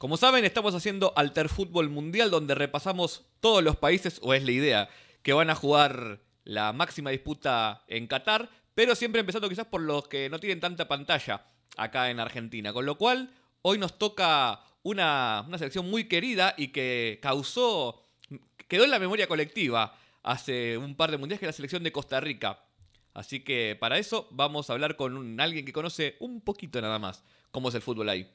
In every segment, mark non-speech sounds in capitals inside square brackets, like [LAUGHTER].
Como saben, estamos haciendo Alter Fútbol Mundial, donde repasamos todos los países, o es la idea, que van a jugar la máxima disputa en Qatar, pero siempre empezando quizás por los que no tienen tanta pantalla acá en Argentina. Con lo cual, hoy nos toca una, una selección muy querida y que causó, quedó en la memoria colectiva hace un par de mundiales, que es la selección de Costa Rica. Así que para eso vamos a hablar con alguien que conoce un poquito nada más cómo es el fútbol ahí.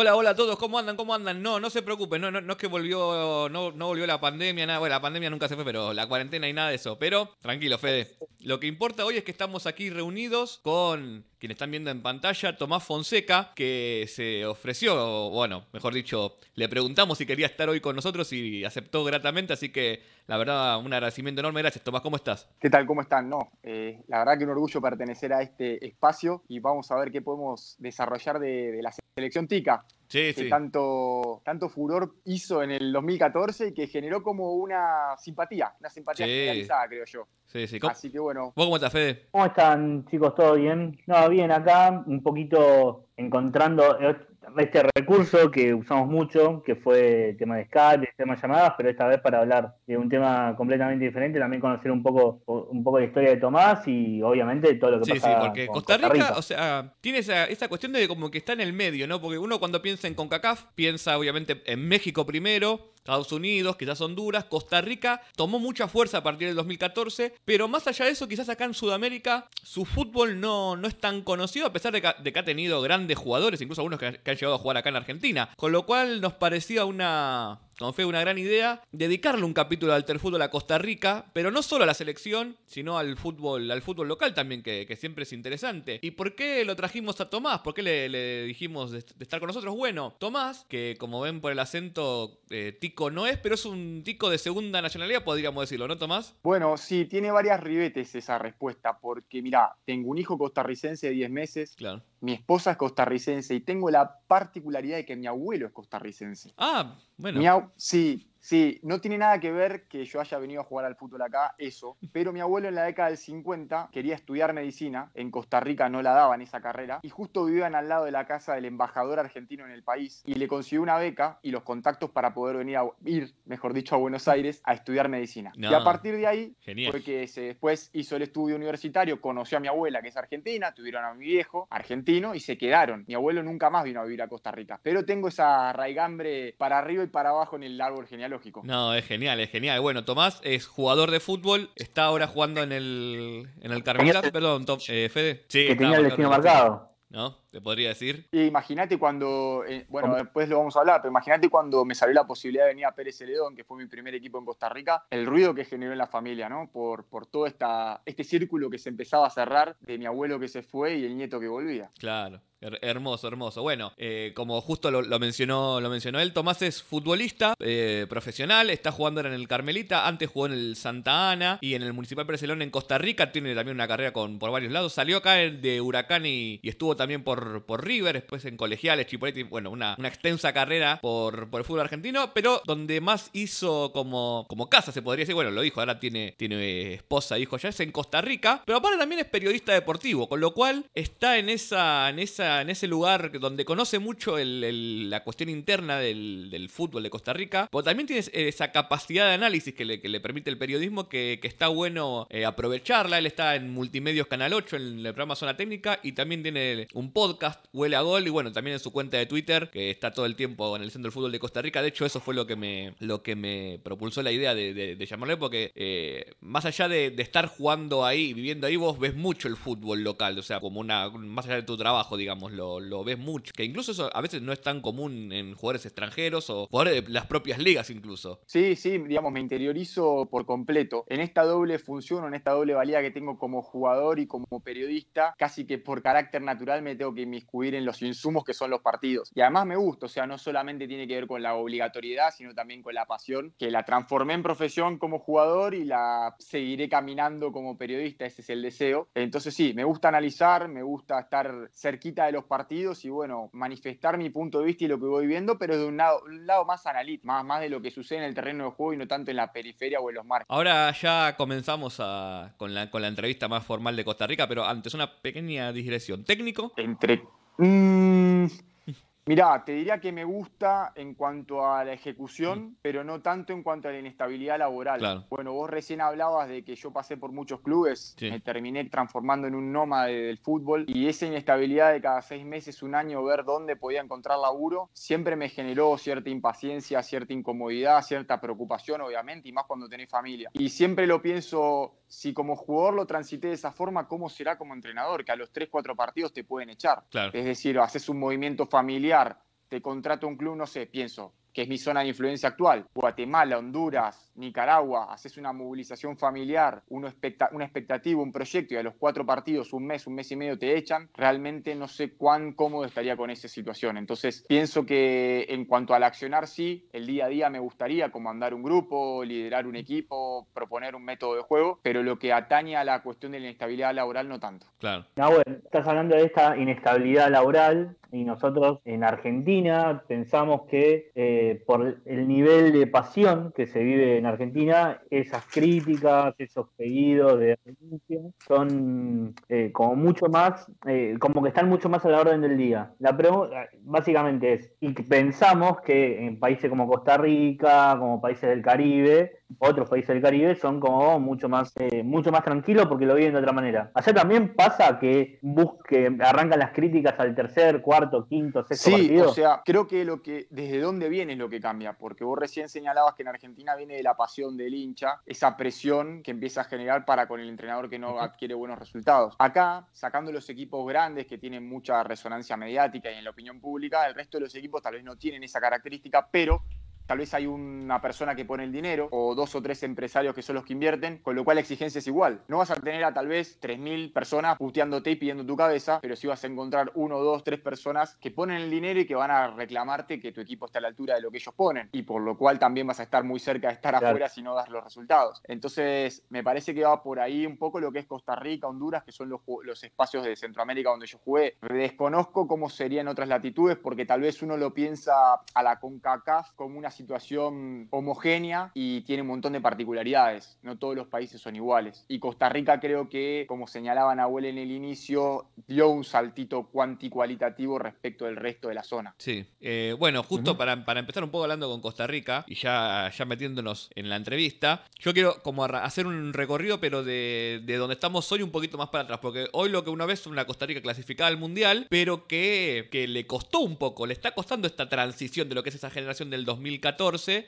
Hola, hola a todos, ¿cómo andan? ¿Cómo andan? No, no se preocupen, no, no, no es que volvió, no, no volvió la pandemia, nada, bueno, la pandemia nunca se fue, pero la cuarentena y nada de eso. Pero, tranquilo, Fede. Lo que importa hoy es que estamos aquí reunidos con quienes están viendo en pantalla, Tomás Fonseca, que se ofreció, bueno, mejor dicho, le preguntamos si quería estar hoy con nosotros y aceptó gratamente, así que la verdad, un agradecimiento enorme. Gracias, Tomás, ¿cómo estás? ¿Qué tal? ¿Cómo están? No, eh, la verdad que un orgullo pertenecer a este espacio y vamos a ver qué podemos desarrollar de, de la selección TICA, Sí, que sí. tanto, tanto furor hizo en el 2014 y que generó como una simpatía, una simpatía Sí. generalizada, creo yo. Sí, sí. ¿Cómo- Así que bueno, ¿Vos cómo estás, Fede? ¿Cómo están, chicos? ¿Todo bien? No, bien acá, un poquito encontrando este recurso que usamos mucho, que fue el tema de Skype, el tema de llamadas, pero esta vez para hablar de un tema completamente diferente, también conocer un poco, un poco la historia de Tomás y obviamente todo lo que Sí, sí, pasa porque con Costa Rica, o sea, tiene esa, esa cuestión de como que está en el medio, ¿no? Porque uno cuando piensa en CONCACAF, piensa obviamente en México primero, Estados Unidos, quizás Honduras, Costa Rica tomó mucha fuerza a partir del 2014, pero más allá de eso, quizás acá en Sudamérica su fútbol no, no es tan conocido, a pesar de que, de que ha tenido grandes jugadores, incluso algunos que, que han llegado a jugar acá en Argentina, con lo cual nos parecía una, como fue una gran idea, dedicarle un capítulo al Fútbol a Costa Rica, pero no solo a la selección, sino al fútbol, al fútbol local también, que, que siempre es interesante. ¿Y por qué lo trajimos a Tomás? ¿Por qué le, le dijimos de, de estar con nosotros? Bueno, Tomás, que como ven por el acento, eh, tico no es, pero es un tico de segunda nacionalidad, podríamos decirlo, ¿no, Tomás? bueno, sí, tiene varias ribetes esa respuesta, porque mira, tengo un hijo costarricense de 10 meses, Claro. mi esposa es costarricense y tengo la particularidad de que mi abuelo es costarricense. Ah, bueno. Mi au- sí, sí, no tiene nada que ver que yo haya venido a jugar al fútbol acá, eso. Pero mi abuelo en la década del 50 quería estudiar medicina, en Costa Rica no la daban esa carrera, y justo vivían al lado de la casa del embajador argentino en el país, y le consiguió una beca y los contactos para poder venir a ir, mejor dicho, a Buenos Aires a estudiar medicina. No. Y a partir de ahí Genial. fue que se, después hizo el estudio universitario, conoció a mi abuela, que es argentina, tuvieron a mi viejo, argentino, y se quedaron. Mi abuelo nunca más vino a vivir a Costa Rica. Pero tengo esa raigambre para arriba y para abajo en el árbol No, es genial, es genial. Bueno, Tomás es jugador de fútbol, está ahora jugando en el, en el Carmelita. Perdón, Tom- eh, Fede. Sí, que tenía el destino. marcado. ¿No? Te podría decir. Y Imagínate cuando, eh, bueno, ¿Cómo? después lo vamos a hablar, pero imagínate cuando me salió la posibilidad de venir a Pérez Celedón, que fue mi primer equipo en Costa Rica, el ruido que generó en la familia, ¿no? Por, por todo esta, este círculo que se empezaba a cerrar de mi abuelo que se fue y el nieto que volvía. Claro. Her- hermoso, hermoso. Bueno, eh, como justo lo, lo mencionó, lo mencionó él, Tomás es futbolista eh, profesional, está jugando ahora en el Carmelita, antes jugó en el Santa Ana y en el Municipal Barcelona en Costa Rica, tiene también una carrera con, por varios lados. Salió acá el de Huracán y, y estuvo también por, por River, después en Colegiales, Chipolete, bueno, una, extensa carrera por, el fútbol argentino, pero donde más hizo como, como casa, se podría decir, bueno, lo dijo, ahora tiene, tiene esposa, hijo ya, es en Costa Rica, pero aparte también es periodista deportivo, con lo cual está en esa, en esa en ese lugar donde conoce mucho la cuestión interna del, fútbol de Costa Rica, pero también tiene esa capacidad de análisis que le, permite el periodismo que, que está bueno eh, aprovecharla. Él está en Multimedios Canal 8, en el programa Zona Técnica, y también tiene un podcast, Huele a Gol, y bueno, también en su cuenta de Twitter, que está todo el tiempo en el Fútbol de Costa Rica. De hecho, eso fue lo que me, lo que me propulsó la idea de, de- llamarle, porque eh, más allá de, estar jugando ahí, viviendo ahí, vos ves mucho el fútbol local, o sea, como una, más allá de tu trabajo, digamos, lo, lo ves mucho. Que incluso eso a veces no es tan común en jugadores extranjeros o jugadores de las propias ligas incluso. Sí, sí, digamos, me interiorizo por completo. En esta doble función, en esta doble valía que tengo como jugador y como periodista, casi que por carácter natural me tengo que que inmiscuir en los insumos que son los partidos. Y además me gusta, o sea, no solamente tiene que ver con la obligatoriedad, sino también con la pasión, que la transformé en profesión como jugador y la seguiré caminando como periodista, ese es el deseo. Entonces sí, me gusta analizar, me gusta estar cerquita de los partidos y bueno, manifestar mi punto de vista y lo que voy viendo, pero de un lado, un lado más analítico, más, más de lo que sucede en el terreno de juego y no tanto en la periferia o en los marcos. Ahora ya comenzamos con, la, con la entrevista más formal de Costa Rica, pero antes una pequeña digresión. ¿Técnico? Entre... Mm, [LAUGHS] Mirá, te diría que me gusta en cuanto a la ejecución, pero no tanto en cuanto a la inestabilidad laboral. Bueno, vos recién hablabas de que yo pasé por muchos clubes, me terminé transformando en un nómade del fútbol y esa inestabilidad de cada seis meses, un año, ver dónde podía encontrar laburo, siempre me generó cierta impaciencia, cierta incomodidad, cierta preocupación, obviamente, y más cuando tenés familia. Y siempre lo pienso, si como jugador lo transité de esa forma, ¿cómo será como entrenador? Que a los tres, cuatro partidos te pueden echar. Es decir, haces un movimiento familiar te contrata un club, no sé, pienso, que es mi zona de influencia actual, Guatemala, Honduras, Nicaragua, haces una movilización familiar, una expectativa, un proyecto y a los cuatro partidos, un mes, un mes y medio te echan, realmente no sé cuán cómodo estaría con esa situación. Entonces, pienso que en cuanto al accionar, sí, el día a día me gustaría comandar un grupo, liderar un equipo, proponer un método de juego, pero lo que atañe a la cuestión de la inestabilidad laboral no tanto. Claro. estás hablando de esta inestabilidad laboral y nosotros en Argentina pensamos que eh, por el nivel de pasión que se vive en Argentina, esas críticas, esos pedidos de renuncia son eh, como mucho más, eh, como que están mucho más a la orden del día. La pregunta básicamente es, y pensamos que en países como Costa Rica, como países del Caribe, otros países del Caribe son como mucho más eh, mucho más tranquilos porque lo viven de otra manera. Allá también pasa que busque, arrancan las críticas al tercer, cuarto, quinto, sexto sí, o sea, creo que lo que desde dónde viene es lo que cambia, porque vos recién señalabas que en Argentina viene de la pasión del hincha, esa presión que empieza a generar para con el entrenador que no adquiere buenos resultados. Acá, sacando los equipos grandes que tienen mucha resonancia mediática y en la opinión pública, el resto de los equipos tal vez no tienen esa característica, pero tal vez hay una persona que pone el dinero o dos o tres empresarios que son los que invierten, con lo cual la exigencia es igual. No vas a tener a tal vez 3.000 personas puteándote y pidiendo tu cabeza, pero sí vas a encontrar uno, dos, tres personas que ponen el dinero y que van a reclamarte que tu equipo esté a la altura de lo que ellos ponen. Y por lo cual también vas a estar muy cerca de estar afuera si no das los resultados. Entonces, me parece que va por ahí un poco lo que es Costa Rica, Honduras, que son los, los espacios de Centroamérica donde yo jugué. Desconozco cómo sería en otras latitudes porque tal vez uno lo piensa a la CONCACAF como una situación homogénea y tiene un montón de particularidades. No todos los países son iguales. Y Costa Rica creo que, como señalaba Nahuel en el inicio, dio un saltito cuantitativo respecto del resto de la zona. Sí. Eh, bueno, justo para, empezar un poco hablando con Costa Rica y ya, ya metiéndonos en la entrevista, yo quiero como hacer un recorrido, pero de, de donde estamos hoy un poquito más para atrás, porque hoy lo que una vez es una Costa Rica clasificada al Mundial, pero que, que le costó un poco, le está costando esta transición de lo que es esa generación del 2014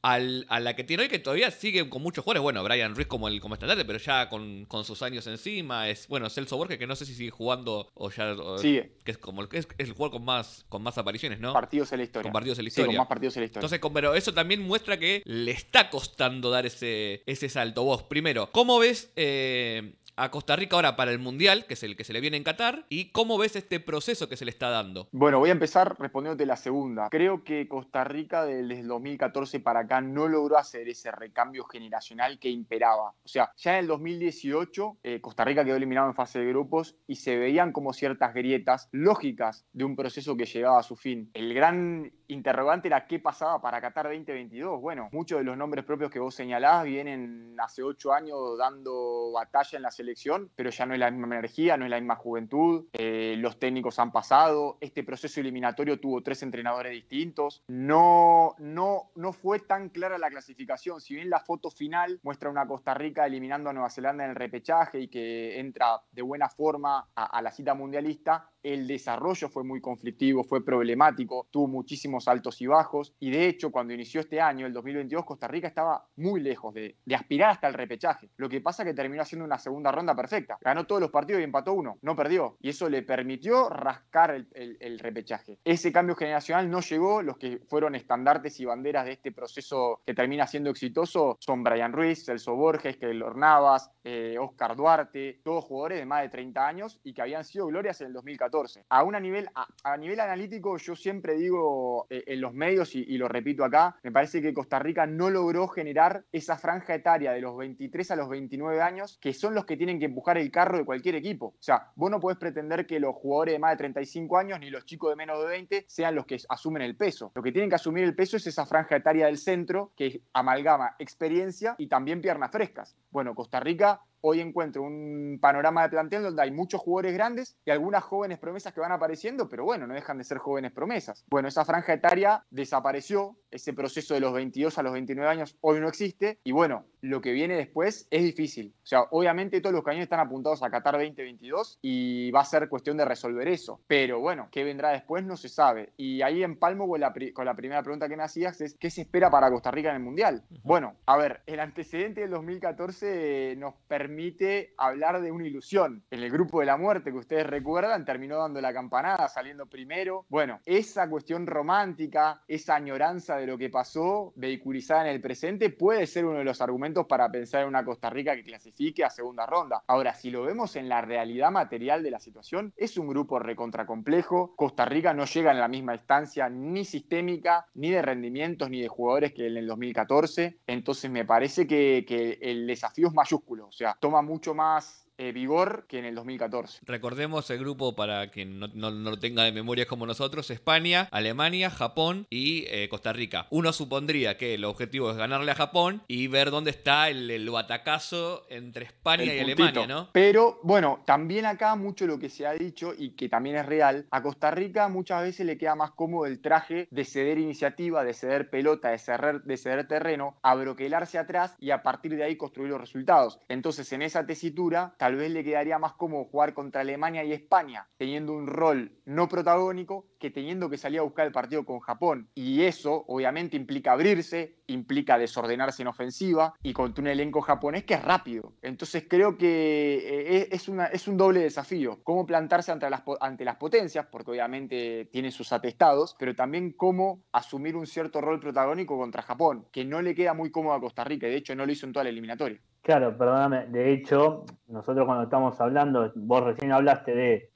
a la que tiene hoy, que todavía sigue con muchos jugadores. Bueno, Brian Ruiz como el como estandarte, pero ya con, sus años encima. Es bueno, Celso Borges, que no sé si sigue jugando o ya. sigue. Que es como es, es, el jugador con más, con más apariciones, ¿no? Partidos en la historia. Con partidos en la historia. Sí, con más partidos en la historia. Entonces, pero eso también muestra que le está costando dar ese, ese salto. Vos, primero, ¿cómo ves eh, a Costa Rica ahora para el Mundial, que es el que se le viene en Qatar, y cómo ves este proceso que se le está dando. Bueno, voy a empezar respondiéndote la segunda. Creo que Costa Rica desde el 2014 para acá no logró hacer ese recambio generacional que imperaba. O sea, ya en el 2018 eh, Costa Rica quedó eliminado en fase de grupos y se veían como ciertas grietas lógicas de un proceso que llegaba a su fin. El gran interrogante era qué pasaba para Qatar 2022. Bueno, muchos de los nombres propios que vos señalás vienen hace ocho años dando batalla en la selección, pero ya no es la misma energía, no es la misma juventud, eh, los técnicos han pasado, este proceso eliminatorio tuvo tres entrenadores distintos, no, no, no fue tan clara la clasificación, si bien la foto final muestra una Costa Rica eliminando a Nueva Zelanda en el repechaje y que entra de buena forma a la cita mundialista, el desarrollo fue muy conflictivo, fue problemático, tuvo muchísimos altos y bajos. Y de hecho cuando inició este año, el 2022, Costa Rica estaba muy lejos de, aspirar hasta el repechaje. Lo que pasa que terminó haciendo una segunda ronda perfecta. Ganó todos los partidos y empató uno, no perdió. Y eso le permitió rascar el, repechaje. Ese cambio generacional no llegó, los que fueron estandartes y banderas de este proceso que termina siendo exitoso son Brian Ruiz, Celso Borges, Keylor Navas, eh, Oscar Duarte, todos jugadores de más de 30 años y que habían sido glorias en el 2014. A, a, nivel, a, nivel analítico, yo siempre digo eh, en los medios, y, y lo repito acá, me parece que Costa Rica no logró generar esa franja etaria de los 23 a los 29 años, que son los que tienen que empujar el carro de cualquier equipo. O sea, vos no podés pretender que los jugadores de más de 35 años ni los chicos de menos de 20 sean los que asumen el peso. Lo que tienen que asumir el peso es esa franja etaria del centro que amalgama experiencia y también piernas frescas. Bueno, Costa Rica hoy encuentro un panorama de plantel donde hay muchos jugadores grandes y algunas jóvenes promesas que van apareciendo, pero bueno, no dejan de ser jóvenes promesas. Bueno, esa franja etaria desapareció, ese proceso de los 22 a los 29 años hoy no existe y bueno, lo que viene después es difícil. O sea, obviamente todos los cañones están apuntados a Qatar 2022 y va a ser cuestión de resolver eso. Pero bueno, ¿qué vendrá después? No se sabe. Y ahí en Palmo con la, con la primera pregunta que me hacías es, ¿qué se espera para Costa Rica en el Mundial? Bueno, a ver, el antecedente del 2014 nos permite permite hablar de una ilusión. En el grupo de la muerte que ustedes recuerdan, terminó dando la campanada, saliendo primero. Bueno, esa cuestión romántica, esa añoranza de lo que pasó, vehiculizada en el presente, puede ser uno de los argumentos para pensar en una Costa Rica que clasifique a segunda ronda. Ahora, si lo vemos en la realidad material de la situación, es un grupo recontracomplejo. Costa Rica no llega en la misma instancia ni sistémica, ni de rendimientos, ni de jugadores que en el 2014. Entonces me parece que, que el desafío es mayúsculo. O sea, toma mucho más eh, vigor que en el 2014. Recordemos el grupo para quien no, lo tenga de memoria como nosotros, España, Alemania, Japón y eh, Costa Rica. Uno supondría que el objetivo es ganarle a Japón y ver dónde está el, batacazo entre España y Alemania, ¿no? Pero bueno, también acá mucho lo que se ha dicho y que también es real, a Costa Rica muchas veces le queda más cómodo el traje de ceder iniciativa, de ceder pelota, de ceder, de ceder terreno, a broquelarse atrás y a partir de ahí construir los resultados. Entonces en esa tesitura, tal vez le quedaría más como jugar contra Alemania y España, teniendo un rol no protagónico que teniendo que salir a buscar el partido con Japón. Y eso obviamente implica abrirse, implica desordenarse en ofensiva y contra un elenco japonés que es rápido. Entonces creo que eh, es, es un doble desafío. Cómo plantarse ante las, ante las potencias, porque obviamente tiene sus atestados, pero también cómo asumir un cierto rol protagónico contra Japón, que no le queda muy cómodo a Costa Rica. De hecho, no lo hizo en toda la eliminatoria. Claro, perdóname. De hecho, nosotros cuando estamos hablando, vos recién hablaste de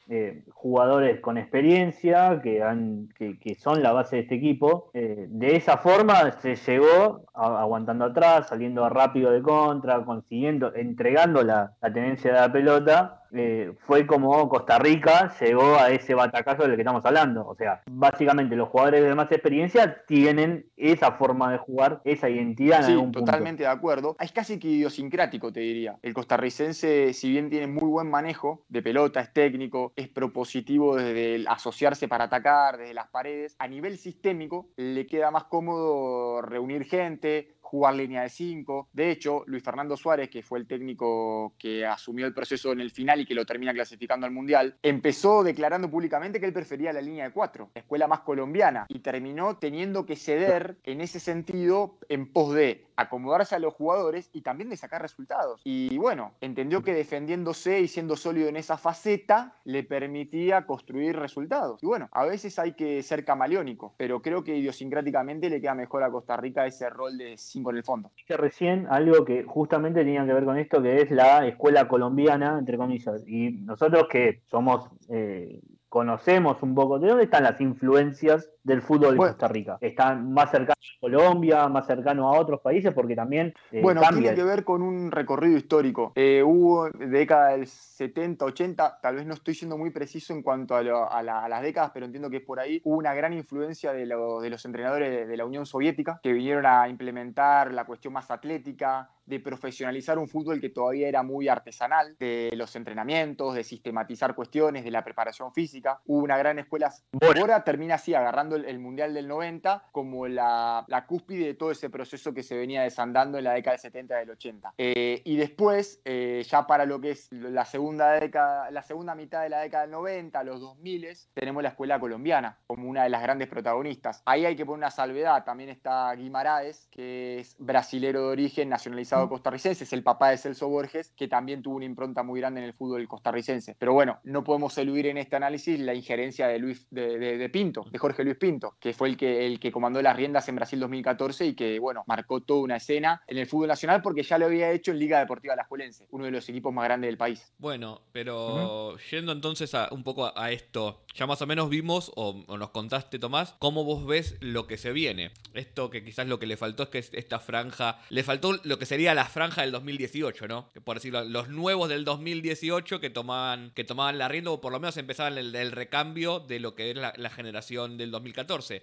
jugadores con experiencia que, han, que, son la base de este equipo. Eh, de esa forma se llegó aguantando atrás, saliendo rápido de contra, consiguiendo, entregando la, la tenencia de la pelota eh, fue como Costa Rica llegó a ese batacazo del que estamos hablando. O sea, básicamente los jugadores de más experiencia tienen esa forma de jugar, esa identidad en sí, totalmente de acuerdo. Es casi que idiosincrático, te diría. El costarricense, si bien tiene muy buen manejo de pelota, es técnico, es propositivo desde el asociarse para atacar, desde las paredes, a nivel sistémico le queda más cómodo reunir gente, jugar línea de 5. De hecho, Luis Fernando Suárez, que fue el técnico que asumió el proceso en el final y que lo termina clasificando al Mundial, empezó declarando públicamente que él prefería la línea de 4, la escuela más colombiana, y terminó teniendo que ceder en ese sentido en pos de acomodarse a los jugadores y también de sacar resultados. Y bueno, entendió que defendiéndose y siendo sólido en esa faceta le permitía construir resultados. Y bueno, a veces hay que ser camaleónico, pero creo que idiosincráticamente le queda mejor a Costa Rica ese rol de 5 en el fondo. Recién algo que justamente tenía que ver con esto, que es la escuela colombiana, entre comillas. Y nosotros que somos... Eh, conocemos un poco de dónde están las influencias del fútbol de Costa Rica. Están más cercanos a Colombia, más cercanos a otros países, porque también. Eh, bueno, tiene que ver con un recorrido histórico. Eh, hubo década del 70, 80, tal vez no estoy siendo muy preciso en cuanto a, las décadas, pero entiendo que es por ahí. Hubo una gran influencia de, de los entrenadores de la Unión Soviética que vinieron a implementar la cuestión más atlética, de profesionalizar un fútbol que todavía era muy artesanal, de los entrenamientos, de sistematizar cuestiones, de la preparación física. Hubo una gran escuela. Ahora termina así, agarrando tomando el, Mundial del 90 como la, la, cúspide de todo ese proceso que se venía desandando en la década del 70 y del 80. Eh, y después, eh, ya para lo que es la segunda, década, la segunda mitad de la década del 90, los 2000, tenemos la escuela colombiana como una de las grandes protagonistas. Ahí hay que poner una salvedad, también está Guimaraes, que es brasilero de origen, nacionalizado mm. costarricense, es el papá de Celso Borges, que también tuvo una impronta muy grande en el fútbol costarricense. Pero bueno, no podemos eludir en este análisis la injerencia de, Luis, de, Pinto, de Jorge Luis Pinto, que fue el que, el que comandó las riendas en Brasil 2014 y que, bueno, marcó toda una escena en el fútbol nacional porque ya lo había hecho en Liga Deportiva La Juelense, uno de los equipos más grandes del país. Bueno, pero yendo entonces a, un poco a, esto, ya más o menos vimos, o, nos contaste, Tomás, cómo vos ves lo que se viene. Esto que quizás lo que le faltó es que esta franja, le faltó lo que sería la franja del 2018, ¿no? Por decirlo, los nuevos del 2018 que tomaban, que tomaban la rienda, o por lo menos empezaban el, el recambio de lo que es la, generación del 2014.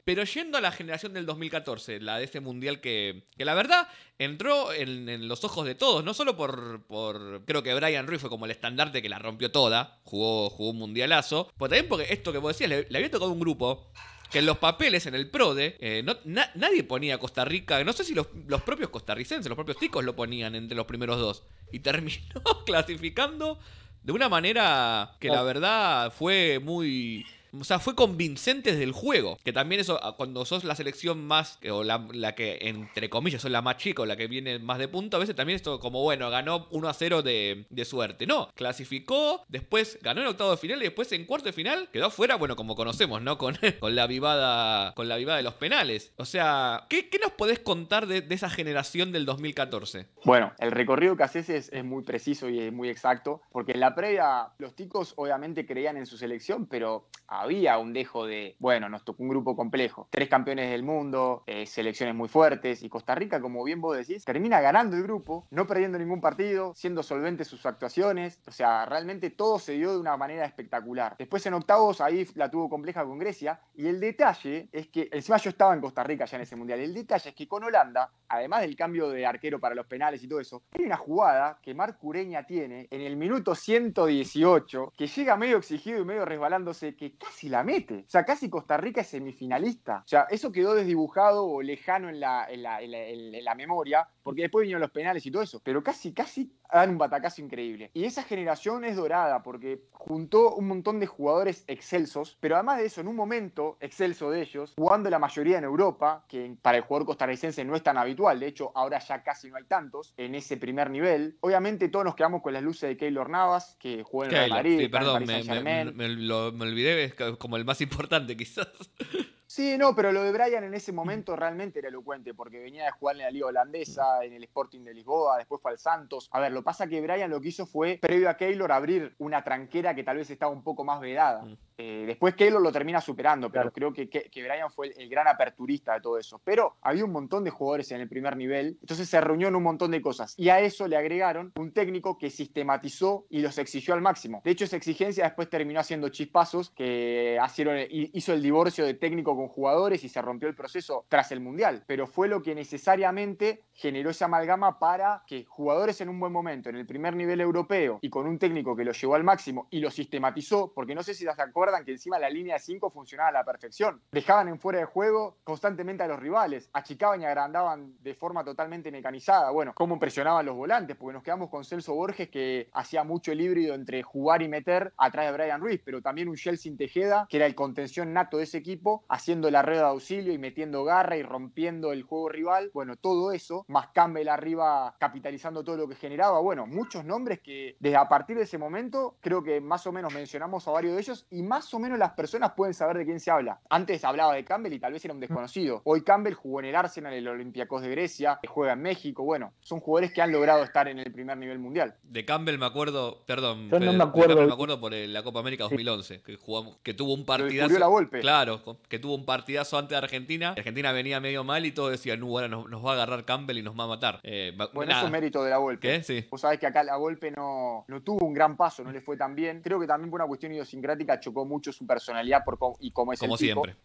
Pero yendo a la generación del 2014, la de este mundial que, que la verdad entró en, los ojos de todos, no solo por, por, creo que Brian Ruiz fue como el estandarte que la rompió toda, jugó, jugó un mundialazo, pero también porque esto que vos decías, le, había tocado un grupo que en los papeles, en el PRODE, eh, no, nadie ponía Costa Rica, no sé si los, los, propios costarricenses, los propios ticos lo ponían entre los primeros dos, y terminó [LAUGHS] clasificando de una manera que la verdad fue muy o sea, fue convincente desde el juego. Que también eso, ah, cuando sos la selección más, o la, que entre comillas sos la más chica o la que viene más de punto, a veces también esto como, bueno, ganó 1 a 0 de, suerte. No, clasificó, después ganó en octavo de final y después en cuarto de final quedó afuera, bueno, como conocemos, ¿no? Con, [LAUGHS] con la vivada con la vivada de los penales. O sea, ¿qué, nos podés contar de, esa generación del 2014? Bueno, el recorrido que haces es, es muy preciso y es muy exacto, porque en la previa los ticos obviamente creían en su selección, pero había un dejo de, bueno, nos tocó un grupo complejo, tres campeones del mundo, eh, selecciones muy fuertes, y Costa Rica, como bien vos decís, termina ganando el grupo, no perdiendo ningún partido, siendo solventes sus actuaciones, o sea, realmente todo se dio de una manera espectacular. Después en octavos ahí la tuvo compleja con Grecia, y el detalle es que, encima yo estaba en Costa Rica ya en ese mundial, el detalle es que con Holanda, además del cambio de arquero para los penales y todo eso, hay una jugada que Marc Cureña tiene en el minuto 118, que llega medio exigido y medio resbalándose, que la mete. O sea, casi Costa Rica es semifinalista. O sea, eso quedó desdibujado o lejano en la, en la, en la, memoria, porque después vinieron los penales y todo eso. Pero casi, casi dan un batacazo increíble. Y esa generación es dorada porque juntó un montón de jugadores excelsos, pero además de eso, en un momento excelso de ellos, jugando la mayoría en Europa, que para el jugador costarricense no es tan habitual, de hecho ahora ya casi no hay tantos en ese primer nivel. Obviamente todos nos quedamos con las luces de Keylor Navas, que jugó en Real Madrid, sí, perdón, me, me, olvidé, como el más importante [LAUGHS] quizás. Sí, no, pero lo de Brian en ese momento realmente era elocuente, porque venía de jugar en la Liga Holandesa, en el Sporting de Lisboa, después fue al Santos. A ver, lo pasa que Brian lo que hizo fue, previo a Keylor, abrir una tranquera que tal vez estaba un poco más vedada. Mm. Eh, después Keylor lo termina superando, pero creo que, que, Brian fue el, gran aperturista de todo eso. Pero había un montón de jugadores en el primer nivel, entonces se reunió en un montón de cosas. Y a eso le agregaron un técnico que sistematizó y los exigió al máximo. De hecho, esa exigencia después terminó haciendo chispazos que hizo el divorcio de técnico con jugadores y se rompió el proceso tras el Mundial, pero fue lo que necesariamente generó esa amalgama para que jugadores en un buen momento, en el primer nivel europeo y con un técnico que lo llevó al máximo y lo sistematizó, porque no sé si se que encima la línea de 5 funcionaba a la perfección, dejaban en fuera de juego constantemente a los rivales, achicaban y agrandaban de forma totalmente mecanizada, bueno, cómo presionaban los volantes, porque nos quedamos con Celso Borges que hacía mucho el híbrido entre jugar y meter atrás de Brian Ruiz, pero también un Chelsea Tejeda, que era el contención nato de ese equipo, haciendo la red de auxilio y metiendo garra y rompiendo el juego rival. Bueno, todo eso, más Campbell arriba capitalizando todo lo que generaba. Bueno, muchos nombres que desde a partir de ese momento creo que más o menos mencionamos a varios de ellos y más o menos las personas pueden saber de quién se habla. Antes hablaba de Campbell y tal vez era un desconocido. Hoy Campbell jugó en el Arsenal, el Olympiacos de Grecia, que juega en México. Bueno, son jugadores que han logrado estar en el primer nivel mundial. De Campbell me acuerdo, perdón, Yo no me acuerdo. me acuerdo por la Copa América 2011, que jugamos, que tuvo un partidazo. la golpe. Claro, que tuvo un partidazo antes de Argentina. Argentina venía medio mal y todo decía, no, ahora nos, va a agarrar Campbell y nos va a matar. Eh, bueno, eso es mérito de la golpe. ¿Qué? Sí. Vos sabés que acá la golpe no, no tuvo un gran paso, no le fue tan bien. Creo que también por una cuestión idiosincrática chocó mucho su personalidad por y cómo es Como el siempre.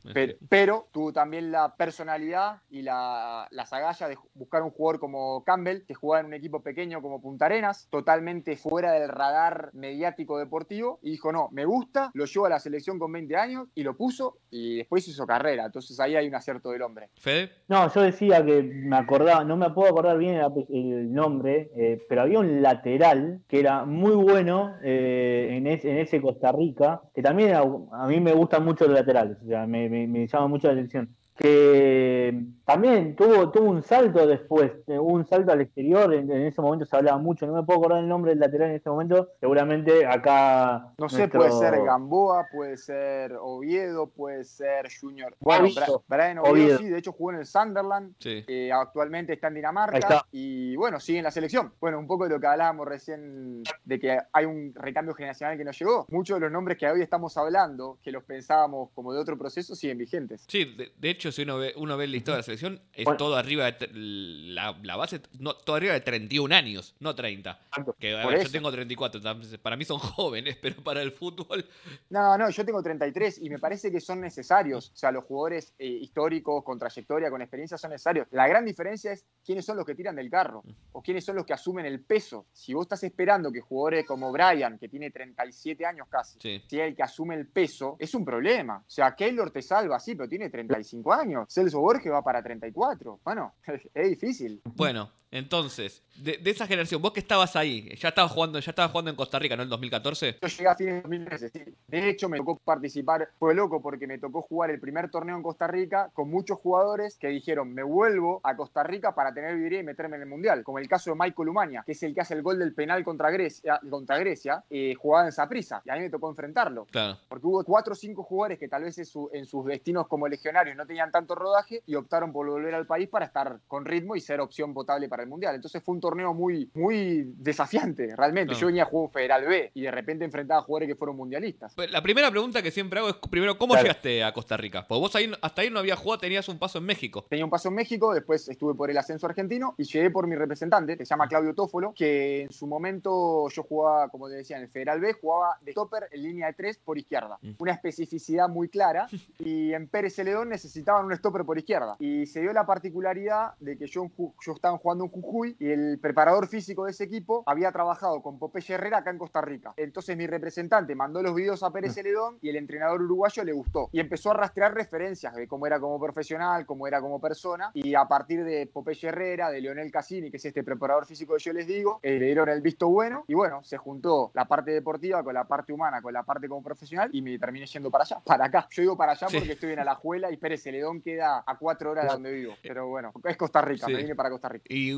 Pero, tuvo también la personalidad y la, la de buscar un jugador como Campbell, que jugaba en un equipo pequeño como Punta Arenas, totalmente fuera del radar mediático deportivo, y dijo, no, me gusta, lo llevo a la selección con 20 años, y lo puso, y después hizo carrera. Entonces ahí hay un acierto del hombre. ¿Fede? No, yo decía que me acordaba, no me puedo acordar bien el, nombre, eh, pero había un lateral que era muy bueno eh, en, en, ese Costa Rica, que también a, mí me gustan mucho los laterales, o sea, me, me llama mucho la atención que también tuvo, tuvo un salto después, eh, un salto al exterior, en, ese momento se hablaba mucho, no me puedo acordar el nombre del lateral en este momento, seguramente acá... No sé, puede ser Gamboa, puede ser Oviedo, puede ser Junior... Bueno, Brian Oviedo, sí, de hecho jugó en el Sunderland, eh, actualmente está en Dinamarca y bueno, sigue en la selección. Bueno, un poco de lo que hablábamos recién de que hay un recambio generacional que nos llegó. Muchos de los nombres que hoy estamos hablando, que los pensábamos como de otro proceso, siguen vigentes. Sí, de hecho si uno ve, uno ve el listado de la selección, es todo arriba de la, la, base, no, todo arriba de 31 años, no 30. Que yo tengo 34, para mí son [LAUGHS] jóvenes, pero para el fútbol. No, no, yo tengo 33 y me parece que son necesarios. O sea, los jugadores eh, históricos, con trayectoria, con experiencia, son necesarios. La gran diferencia es quiénes son los que tiran del carro o quiénes son los que asumen el peso. Si vos estás esperando que jugadores como Brian, que tiene 37 años casi, sea el que asume el peso, es un problema. O sea, Keylor te salva, sí, pero tiene 35 años. Celso Borges va para 34. Bueno, [LAUGHS] es difícil. Bueno, entonces, de, esa generación, vos que estabas ahí, ya estabas jugando, ya estabas jugando en Costa Rica, ¿no? En 2014. Yo llegué a fines de 2013, sí. De hecho, me tocó participar, fue loco porque me tocó jugar el primer torneo en Costa Rica con muchos jugadores que dijeron, me vuelvo a Costa Rica para tener vidrio y meterme en el Mundial. Como el caso de Michael Umaña, que es el que hace el gol del penal contra Grecia, contra Grecia eh, jugaba en Saprisa. Y a mí me tocó enfrentarlo. Claro. Porque hubo cuatro o cinco jugadores que tal vez en, en sus destinos como legionarios no tenían tanto rodaje y optaron por volver al país para estar con ritmo y ser opción potable para el Mundial. Entonces fue un torneo muy, muy desafiante, realmente. Yo venía a jugar un Federal B y de repente enfrentaba a jugadores que fueron mundialistas. Pues, la primera pregunta que siempre hago es, primero, ¿cómo llegaste a Costa Rica? Porque vos ahí, hasta ahí no había jugado, tenías un paso en México. Tenía un paso en México, después estuve por el ascenso argentino y llegué por mi representante, que se llama Claudio Tófolo, que en su momento yo jugaba, como te decía, en el Federal B, jugaba de stopper en línea de tres por izquierda. Mm. Una especificidad muy clara [LAUGHS] y en Pérez Celedón necesitaban un stopper por izquierda. Y se dio la particularidad de que yo, yo estaba jugando Jujuy y el preparador físico de ese equipo había trabajado con Popeye Herrera acá en Costa Rica. Entonces mi representante mandó los videos a Pérez mm. Celedón y el entrenador uruguayo le gustó. Y empezó a rastrear referencias de cómo era como profesional, cómo era como persona. Y a partir de Popeye Herrera, de Leonel Cassini, que es este preparador físico que yo les digo, eh, le dieron el visto bueno. Y bueno, se juntó la parte deportiva con la parte humana, con la parte como profesional y me terminé yendo para allá, para acá. Yo digo para allá porque estoy en Alajuela y Pérez Celedón queda a cuatro horas de donde vivo. Pero bueno, es Costa Rica, me vine para Costa Rica. Y,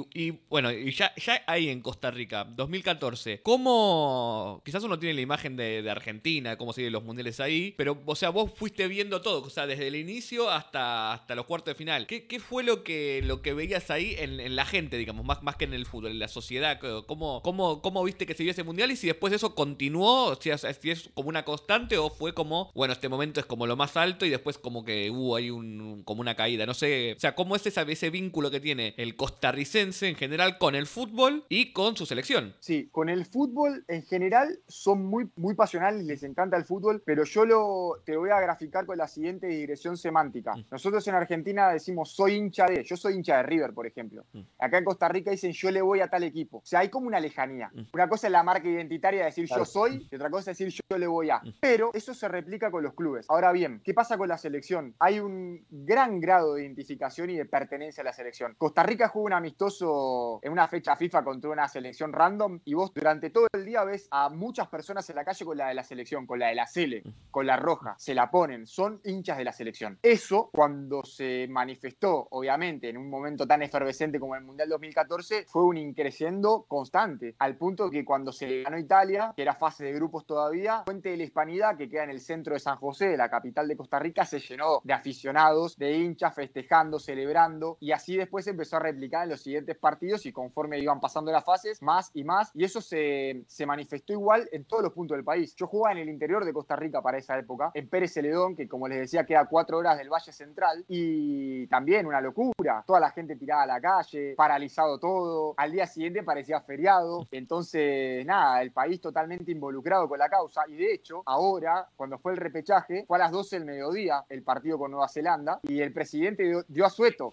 bueno, y ya, ya ahí en Costa Rica, 2014, ¿cómo. Quizás uno tiene la imagen de, Argentina, cómo siguen los mundiales ahí, pero, o sea, vos fuiste viendo todo, o sea, desde el inicio hasta, hasta los cuartos de final. ¿Qué, qué fue lo que, lo que veías ahí en, la gente, digamos, más, más que en el fútbol, en la sociedad? ¿Cómo, cómo, cómo viste que se vio ese mundial y si después eso continuó, si es, si es como una constante o fue como, bueno, este momento es como lo más alto y después como que hubo ahí un, como una caída? No sé, o sea, ¿cómo es esa, ese vínculo que tiene el costarricense en general con el fútbol y con su selección. Sí, con el fútbol en general son muy, muy pasionales, les encanta el fútbol, pero yo lo, te voy a graficar con la siguiente digresión semántica. Mm. Nosotros en Argentina decimos soy hincha de, yo soy hincha de River, por ejemplo. Mm. Acá en Costa Rica dicen yo le voy a tal equipo. O sea, hay como una lejanía. Mm. Una cosa es la marca identitaria de decir yo soy y otra cosa es decir yo le voy a. Pero eso se replica con los clubes. Ahora bien, ¿qué pasa con la selección? Hay un gran grado de identificación y de pertenencia a la selección. Costa Rica juega un amistoso en una fecha FIFA contra una selección random y vos durante todo el día ves a muchas personas en la calle con la de la selección, con la de la Cele, con la roja, se la ponen, son hinchas de la selección. Eso, cuando se manifestó, obviamente, en un momento tan efervescente como el Mundial 2014, fue un increciendo constante, al punto que cuando se ganó Italia, que era fase de grupos todavía, Fuente de la Hispanidad, que queda en el centro de San José, la capital de Costa Rica, se llenó de aficionados, de hinchas festejando, celebrando, y así después empezó a replicar en los siguientes partidos y conforme iban pasando las fases, más y más, y eso se, se manifestó igual en todos los puntos del país. Yo jugaba en el interior de Costa Rica para esa época, en Pérez Celedón, que como les decía queda cuatro horas del Valle Central, y también una locura, toda la gente tirada a la calle, paralizado todo, al día siguiente parecía feriado, entonces nada, el país totalmente involucrado con la causa, y de hecho, ahora, cuando fue el repechaje, fue a las 12 del mediodía el partido con Nueva Zelanda, y el presidente dio, dio a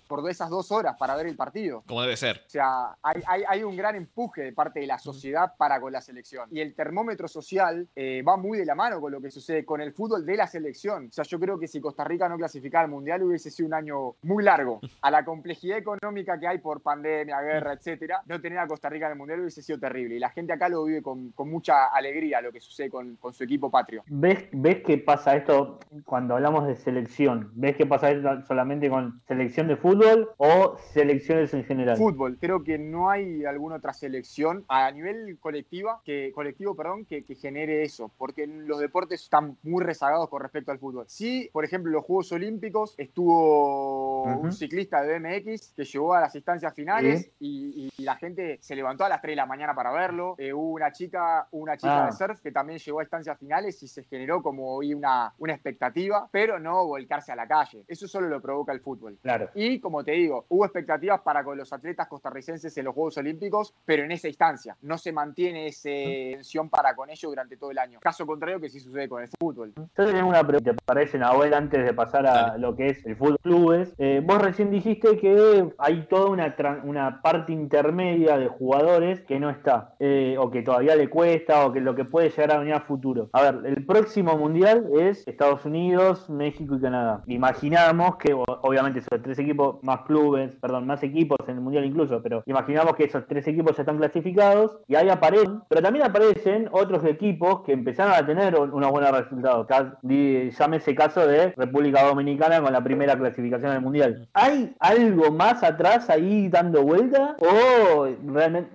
por esas dos horas para ver el partido. Como debe ser ser. O sea, hay, hay, hay, un gran empuje de parte de la sociedad para con la selección. Y el termómetro social eh, va muy de la mano con lo que sucede con el fútbol de la selección. O sea, yo creo que si Costa Rica no clasificara al Mundial hubiese sido un año muy largo. [LAUGHS] A la complejidad económica que hay por pandemia, guerra, etcétera, no tener a Costa Rica en el Mundial hubiese sido terrible. Y la gente acá lo vive con, con mucha alegría lo que sucede con, con, su equipo patrio. ¿Ves, ¿Ves que pasa esto cuando hablamos de selección? ¿Ves que pasa esto solamente con selección de fútbol o selecciones en general? Fútbol. Creo que no hay alguna otra selección a nivel colectiva que, colectivo perdón, que, que genere eso, porque los deportes están muy rezagados con respecto al fútbol. Sí, por ejemplo, los Juegos Olímpicos estuvo uh -huh. un ciclista de BMX que llegó a las instancias finales y, y, la gente se levantó a las 3 de la mañana para verlo. Eh, hubo una chica, una chica ah. de surf que también llegó a instancias finales y se generó como una, una expectativa, pero no volcarse a la calle. Eso solo lo provoca el fútbol. Claro. Y como te digo, hubo expectativas para con los atletas costarricenses en los Juegos Olímpicos, pero en esa instancia. No se mantiene esa tensión para con ellos durante todo el año. Caso contrario que sí sucede con el fútbol. Yo tengo una pregunta, ¿te parece, Nahuel, antes de pasar a lo que es el fútbol clubes? Eh, vos recién dijiste que hay toda una, una parte intermedia de jugadores que no está, eh, o que todavía le cuesta, o que lo que puede llegar a venir a futuro. A ver, el próximo mundial es Estados Unidos, México y Canadá. Imaginamos que, obviamente, esos tres equipos, más clubes, perdón, más equipos en el mundial incluso, pero imaginamos que esos tres equipos ya están clasificados y ahí aparecen, pero también aparecen otros equipos que empezaron a tener unos buenos resultados. Llámese caso de República Dominicana con la primera clasificación del mundial. ¿Hay algo más atrás ahí dando vuelta? ¿O realmente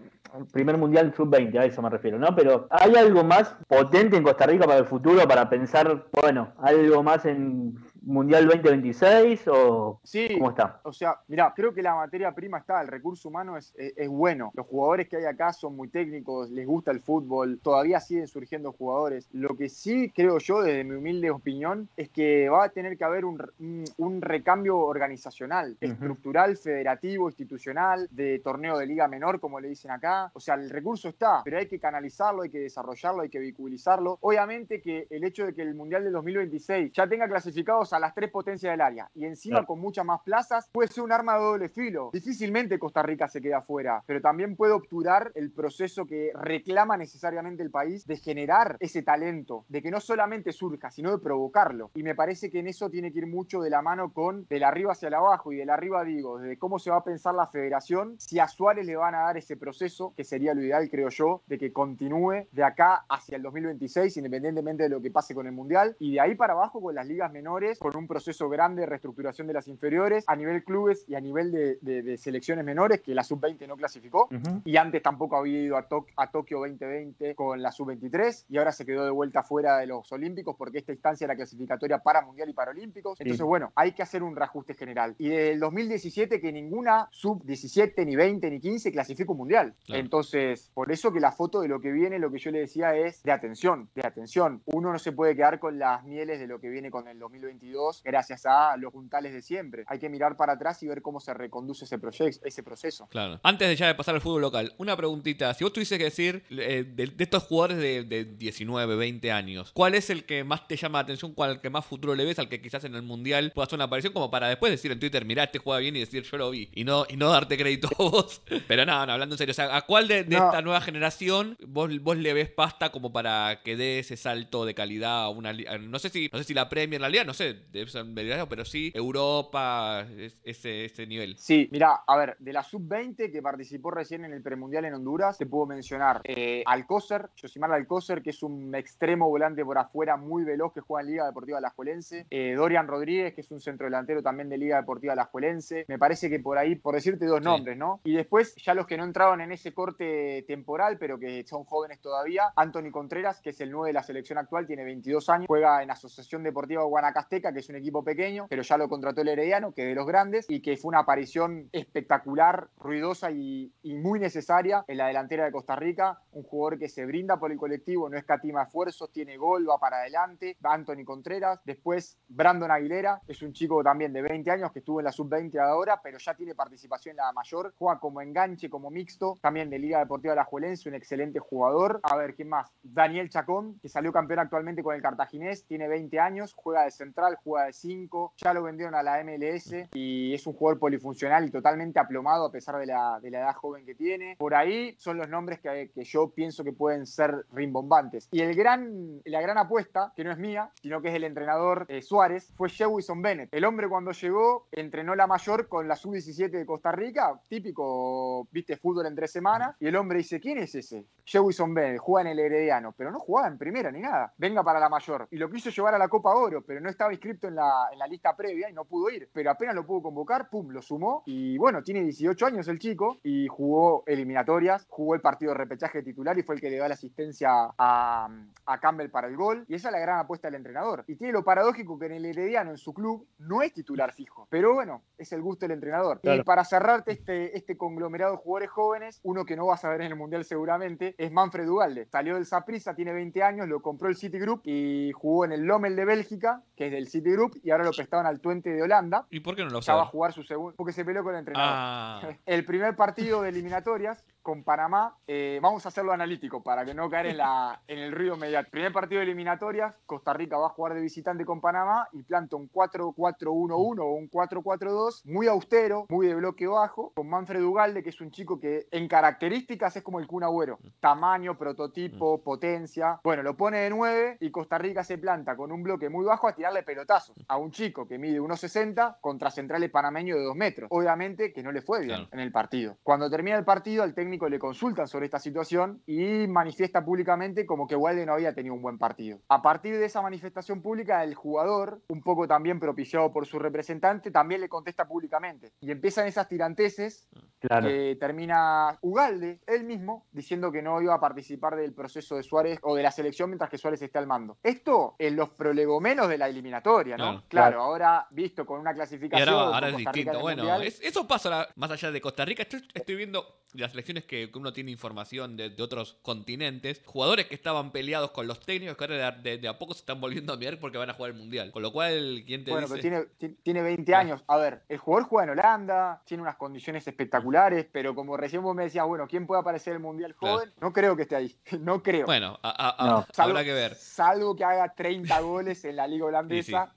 primer mundial sub-20, a eso me refiero, ¿no? Pero ¿hay algo más potente en Costa Rica para el futuro para pensar, bueno, algo más en Mundial 2026 o sí, cómo está? O sea, mira, creo que la materia prima está, el recurso humano es, es, es, bueno. Los jugadores que hay acá son muy técnicos, les gusta el fútbol, todavía siguen surgiendo jugadores. Lo que sí creo yo, desde mi humilde opinión, es que va a tener que haber un, un, un recambio organizacional, uh -huh. estructural, federativo, institucional, de torneo de liga menor, como le dicen acá. O sea, el recurso está, pero hay que canalizarlo, hay que desarrollarlo, hay que vehiculizarlo. Obviamente que el hecho de que el Mundial del 2026 ya tenga clasificados a las tres potencias del área y encima claro. con muchas más plazas, puede ser un arma de doble filo. Difícilmente Costa Rica se queda afuera, pero también puede obturar el proceso que reclama necesariamente el país de generar ese talento, de que no solamente surja, sino de provocarlo. Y me parece que en eso tiene que ir mucho de la mano con del arriba hacia el abajo y del arriba digo, de cómo se va a pensar la federación, si a Suárez le van a dar ese proceso, que sería lo ideal, creo yo, de que continúe de acá hacia el 2026, independientemente de lo que pase con el Mundial, y de ahí para abajo con las ligas menores, con un proceso grande de reestructuración de las inferiores a nivel clubes y a nivel de, de, de selecciones menores, que la sub-20 no clasificó, uh -huh. y antes tampoco había ido a, to a Tokio 2020 con la sub-23, y ahora se quedó de vuelta fuera de los Olímpicos porque esta instancia era clasificatoria para Mundial y Paralímpicos. Sí. Entonces, bueno, hay que hacer un reajuste general. Y desde el 2017 que ninguna sub-17, ni 20, ni 15 clasificó un Mundial. Claro. Entonces, por eso que la foto de lo que viene, lo que yo le decía es de atención, de atención. Uno no se puede quedar con las mieles de lo que viene con el 2022 gracias a los juntales de siempre. Hay que mirar para atrás y ver cómo se reconduce ese, ese proceso. Claro. Antes de ya de pasar al fútbol local, una preguntita. Si vos tuvieses que decir eh, de, de, estos jugadores de, de, 19, 20 años, ¿cuál es el que más te llama la atención? ¿Cuál el que más futuro le ves? Al que quizás en el Mundial pueda hacer una aparición como para después decir en Twitter, mirá, este juega bien y decir yo lo vi. Y no, y no darte crédito a vos. [LAUGHS] Pero no, no, hablando en serio. O sea, ¿a cuál de, de no. esta nueva generación vos, vos le ves pasta como para que dé ese salto de calidad a una no sé si no sé si la Premier en realidad, no sé, debe ser pero sí Europa, ese, ese nivel. Sí, mira, a ver, de la sub-20 que participó recién en el premundial en Honduras, te puedo mencionar eh, Alcócer, Josimar Alcócer, que es un extremo volante por afuera muy veloz que juega en Liga Deportiva Alajuelense, eh, Dorian Rodríguez, que es un centro delantero también de Liga Deportiva Alajuelense, me parece que por ahí, por decirte dos sí. nombres, ¿no? Y después, ya los que no entraban en ese corte temporal, pero que son jóvenes todavía, Anthony Contreras, que es el 9 de la selección actual, tiene 22 años, juega en Asociación Deportiva Guanacasteca, que es un equipo pequeño, pero ya lo contrató el Herediano, que de los grandes, y que fue una aparición espectacular, ruidosa y, muy necesaria en la delantera de Costa Rica. Un jugador que se brinda por el colectivo, no escatima esfuerzos, tiene gol, va para adelante. Anthony Contreras. Después, Brandon Aguilera, es un chico también de 20 años que estuvo en la sub-20 ahora, pero ya tiene participación en la mayor. Juega como enganche, como mixto, también de Liga Deportiva La Juelense, un excelente jugador. A ver, ¿quién más? Daniel Chacón, que salió campeón actualmente con el Cartaginés, tiene 20 años, juega de central, juega de 5, ya lo vendieron a la MLS y es un jugador polifuncional y totalmente aplomado a pesar de la, de la edad joven que tiene. Por ahí son los nombres que, que yo pienso que pueden ser rimbombantes. Y el gran, la gran apuesta, que no es mía, sino que es el entrenador eh, Suárez, fue Jewison Bennett. El hombre cuando llegó entrenó la mayor con la sub-17 de Costa Rica, típico, viste, fútbol en tres semanas, y el hombre dice, ¿quién es ese? Jewison Bennett, juega en el Herediano, pero no jugaba en primera ni nada. Venga para la mayor. Y lo quiso llevar a la Copa Oro, pero no estaba inscrito en la, en la lista previa y no pudo ir. Pero apenas lo pudo convocar, pum, lo sumó. Y bueno, tiene 18 años el chico y jugó eliminatorias, jugó el partido de repechaje titular y fue el que le dio la asistencia a, a Campbell para el gol. Y esa es la gran apuesta del entrenador. Y tiene lo paradójico que en el Herediano, en su club, no es titular fijo. Pero bueno, es el gusto del entrenador. Claro. Y para cerrarte este, este conglomerado de jugadores jóvenes, uno que no vas a ver en el Mundial seguramente, es Manfred Ugalde. Salió del Saprissa, tiene 20 años, lo compró el Citigroup y jugó en el Lommel de Bélgica, que es del Citigroup, y ahora lo prestaron al Twente de Holanda. ¿Y por qué no lo va a jugar su segundo, porque se peleó con el entrenador. Ah, [LAUGHS] El primer partido de eliminatorias con Panamá, eh, vamos a hacerlo analítico para que no caer en, la, [LAUGHS] en el ruido mediático. Primer partido de eliminatorias, Costa Rica va a jugar de visitante con Panamá y planta un 4-4-1-1 o un 4-4-2, muy austero, muy de bloque bajo, con Manfred Ugalde, que es un chico que en características es como el Kun Agüero. Tamaño, prototipo, potencia. Bueno, lo pone de 9 y Costa Rica se planta con un bloque muy bajo a tirarle pelotazos a un chico que mide 1,60 contra centrales panameño de 2 metros. Obviamente que no le fue bien Claro. en el partido. Cuando termina el partido, al técnico le consultan sobre esta situación y manifiesta públicamente como que Walde no había tenido un buen partido. A partir de esa manifestación pública, el jugador, un poco también propiciado por su representante, también le contesta públicamente. Y empiezan esas tiranteses Claro. que termina Ugalde, él mismo, diciendo que no iba a participar del proceso de Suárez o de la selección mientras que Suárez esté al mando. Esto en los prolegomenos de la eliminatoria, ¿no? Claro. Claro, Claro. ahora visto con una y clasificación. ahora, ahora es distinto. Bueno, es- eso pasa más allá de Costa Rica. Estoy, estoy viendo las que uno tiene información de, de otros continentes. Jugadores que estaban peleados con los técnicos que ahora de, a poco se están volviendo a mirar porque van a jugar el Mundial. Con lo cual, ¿quién te Bueno, dice? pero tiene, ti- tiene 20 años. A ver, el jugador juega en Holanda, tiene unas condiciones espectaculares, pero como recién vos me decías, bueno, ¿quién puede aparecer en el Mundial Claro. joven? No creo que esté ahí. [LAUGHS] No creo. Bueno, a- a- a- No. Salvo- habrá que ver. Salvo que haga 30 [LAUGHS] goles en la Liga Y, sí, Holandesa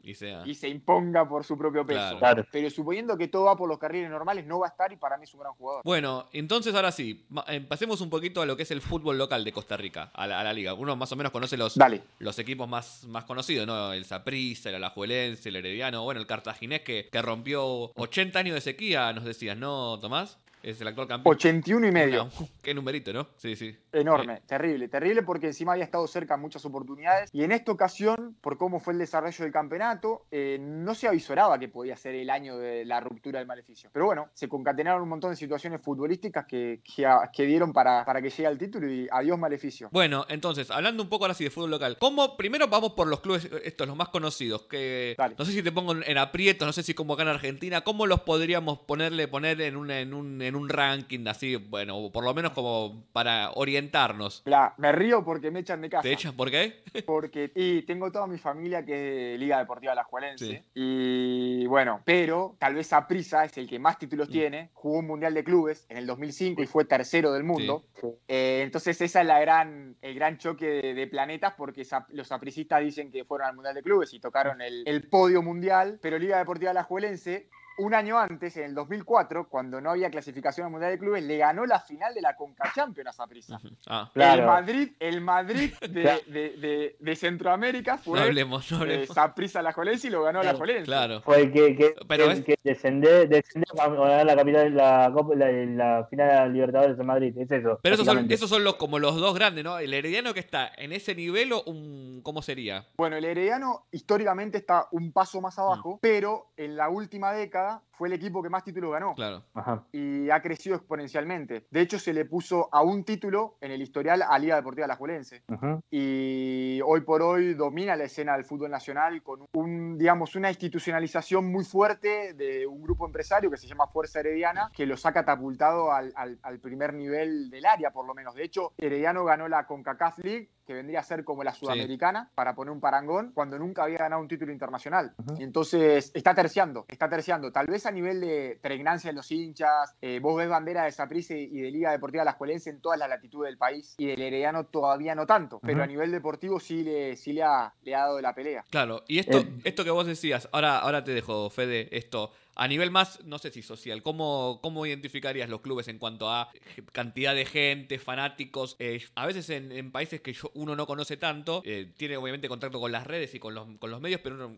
y se imponga por su propio peso. Claro. Claro. Pero suponiendo que todo va por los carriles normales, no va a estar y para mí es un gran jugador. Bueno, entonces ahora sí, eh, pasemos un poquito a lo que es el fútbol local de Costa Rica, a la, a la liga. Uno más o menos conoce los, Dale. los equipos más, más conocidos, ¿no? El Saprissa, el Alajuelense, el Herediano, bueno, el Cartaginés que, que rompió 80 años de sequía, nos decías, ¿no, Tomás? Es el actual campeón. 81 y medio. Una- [LAUGHS] qué numerito, ¿no? Sí, sí. Enorme, terrible, terrible porque encima había estado cerca en muchas oportunidades y en esta ocasión, por cómo fue el desarrollo del campeonato, eh, no se avisoraba que podía ser el año de la ruptura del maleficio. Pero bueno, se concatenaron un montón de situaciones futbolísticas que, que, que dieron para, para que llegue al título y adiós maleficio. Bueno, entonces, hablando un poco ahora sí de fútbol local, ¿cómo, primero vamos por los clubes, estos, los más conocidos, que Dale. no sé si te pongo en aprietos, no sé si como acá en Argentina, ¿cómo los podríamos ponerle, poner en un, en un, en un ranking así, bueno, por lo menos como para orientarnos? La- me río porque me echan de casa. ¿Te echan por qué? [LAUGHS] Porque y tengo toda mi familia que es de Liga Deportiva La. Sí. Y bueno, pero tal vez Aprisa es el que más títulos Mm. tiene. Jugó un Mundial de Clubes en el 2005 y fue tercero del mundo. Eh, entonces esa es la gran, el gran choque de, de planetas porque los apricistas dicen que fueron al Mundial de Clubes y tocaron el, el podio mundial, pero Liga Deportiva La Juelense un año antes, en el 2004, cuando no había clasificación al Mundial de Clubes, le ganó la final de la Conca Champions a Aprisa. Ah, Claro. El Madrid, el Madrid de, Claro. de- de- de Centroamérica no fue hablemos, no eh, hablemos. Saprissa La Jolense y lo ganó La Jolense. Claro. Fue el que, que, Pero el es- que descender, descender a ganar la capital, la, Copa- la, la final de la Libertadores de Madrid. Es eso. Pero esos son, esos son los, como los dos grandes, ¿no? El Herediano que está en ese nivel o un, ¿cómo sería? Bueno, el Herediano históricamente está un paso más Mm. abajo, pero en la última década fue el equipo que más títulos ganó. Claro. Ajá. Y ha crecido exponencialmente. De hecho, se le puso a un título en el historial a Liga Deportiva La Juelense. Ajá. y hoy por hoy domina la escena del fútbol nacional con un, digamos, una institucionalización muy fuerte de un grupo empresario que se llama Fuerza Herediana, que los ha catapultado al, al- al primer nivel del área, por lo menos. De hecho, Herediano ganó la CONCACAF League que vendría a ser como la sudamericana, para poner un parangón, cuando nunca había ganado un título internacional. Entonces, está terciando, está terciando. Tal vez a nivel de pregnancia de los hinchas, eh, vos ves bandera de Saprissa y de Liga Deportiva La Juelense en todas las latitudes del país y del Herediano todavía no tanto, pero a nivel deportivo sí le, sí le, ha, le ha dado la pelea. Claro, y esto, eh. esto que vos decías, ahora, ahora te dejo, Fede, esto. A nivel más, no sé si social, ¿cómo, cómo identificarías los clubes en cuanto a cantidad de gente, fanáticos? Eh, a veces en, países que uno no conoce tanto, eh, tiene obviamente contacto con las redes y con los, con los medios, pero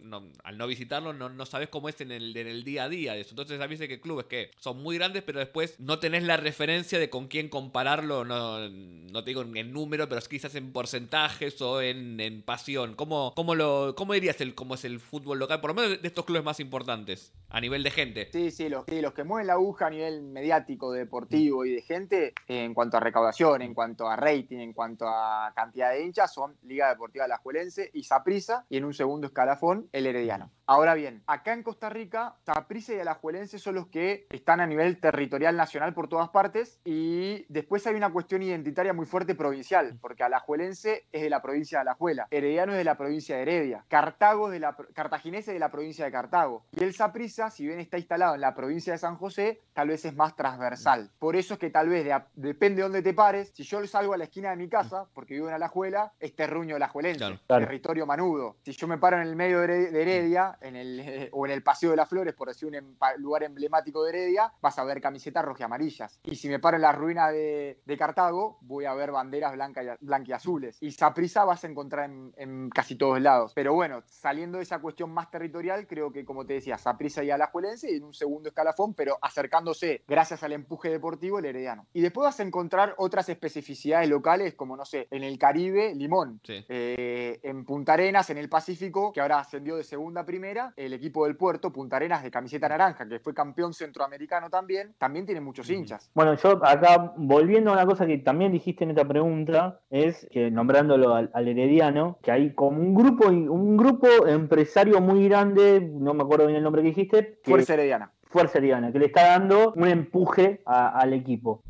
al no visitarlo no, no sabes cómo es en el, en el día a día de eso. Entonces a veces que clubes que son muy grandes, pero después no tenés la referencia de con quién compararlo, no, no te digo en número, pero quizás en porcentajes o en, en pasión. ¿Cómo, cómo, lo, ¿Cómo dirías el, cómo es el fútbol local, por lo menos de estos clubes más importantes, a nivel de gente. Sí, sí, los, los que mueven la aguja a nivel mediático, deportivo y de gente, en cuanto a recaudación, en cuanto a rating, en cuanto a cantidad de hinchas, son Liga Deportiva Alajuelense y Saprissa, y en un segundo escalafón, el Herediano. Ahora bien, acá en Costa Rica, Saprissa y Alajuelense son los que están a nivel territorial nacional por todas partes, y después hay una cuestión identitaria muy fuerte provincial, porque Alajuelense es de la provincia de Alajuela, Herediano es de la provincia de Heredia, Cartago de la, Cartaginés es de la provincia de Cartago, y el Saprissa, si bien está instalado en la provincia de San José, tal vez es más transversal. Por eso es que tal vez depende de dónde te pares. Si yo salgo a la esquina de mi casa, porque vivo en Alajuela, es terruño alajuelense, territorio manudo. Si yo me paro en el medio de Heredia, en el, [LAUGHS] o en el Paseo de las Flores, por decir un lugar emblemático de Heredia, vas a ver camisetas rojas y amarillas. Y si me paro en la ruina de, Cartago, voy a ver banderas blancas y, y azules. Y Saprisa vas a encontrar en, casi todos lados. Pero bueno, saliendo de esa cuestión más territorial, creo que, como te decía, Saprisa y Alajuela y en un segundo escalafón, pero acercándose gracias al empuje deportivo el Herediano. Y después vas a encontrar otras especificidades locales, como no sé, en el Caribe, Limón, eh, en Punta Arenas, en el Pacífico, que ahora ascendió de segunda a primera, el equipo del puerto, Punta Arenas de camiseta naranja, que fue campeón centroamericano también, también tiene muchos hinchas. Bueno, yo acá, volviendo a una cosa que también dijiste en esta pregunta, es que nombrándolo al, Herediano, que hay como un grupo, un grupo empresario muy grande, no me acuerdo bien el nombre que dijiste, que Fuerza Herediana. Fuerza Herediana, que le está dando un empuje al equipo.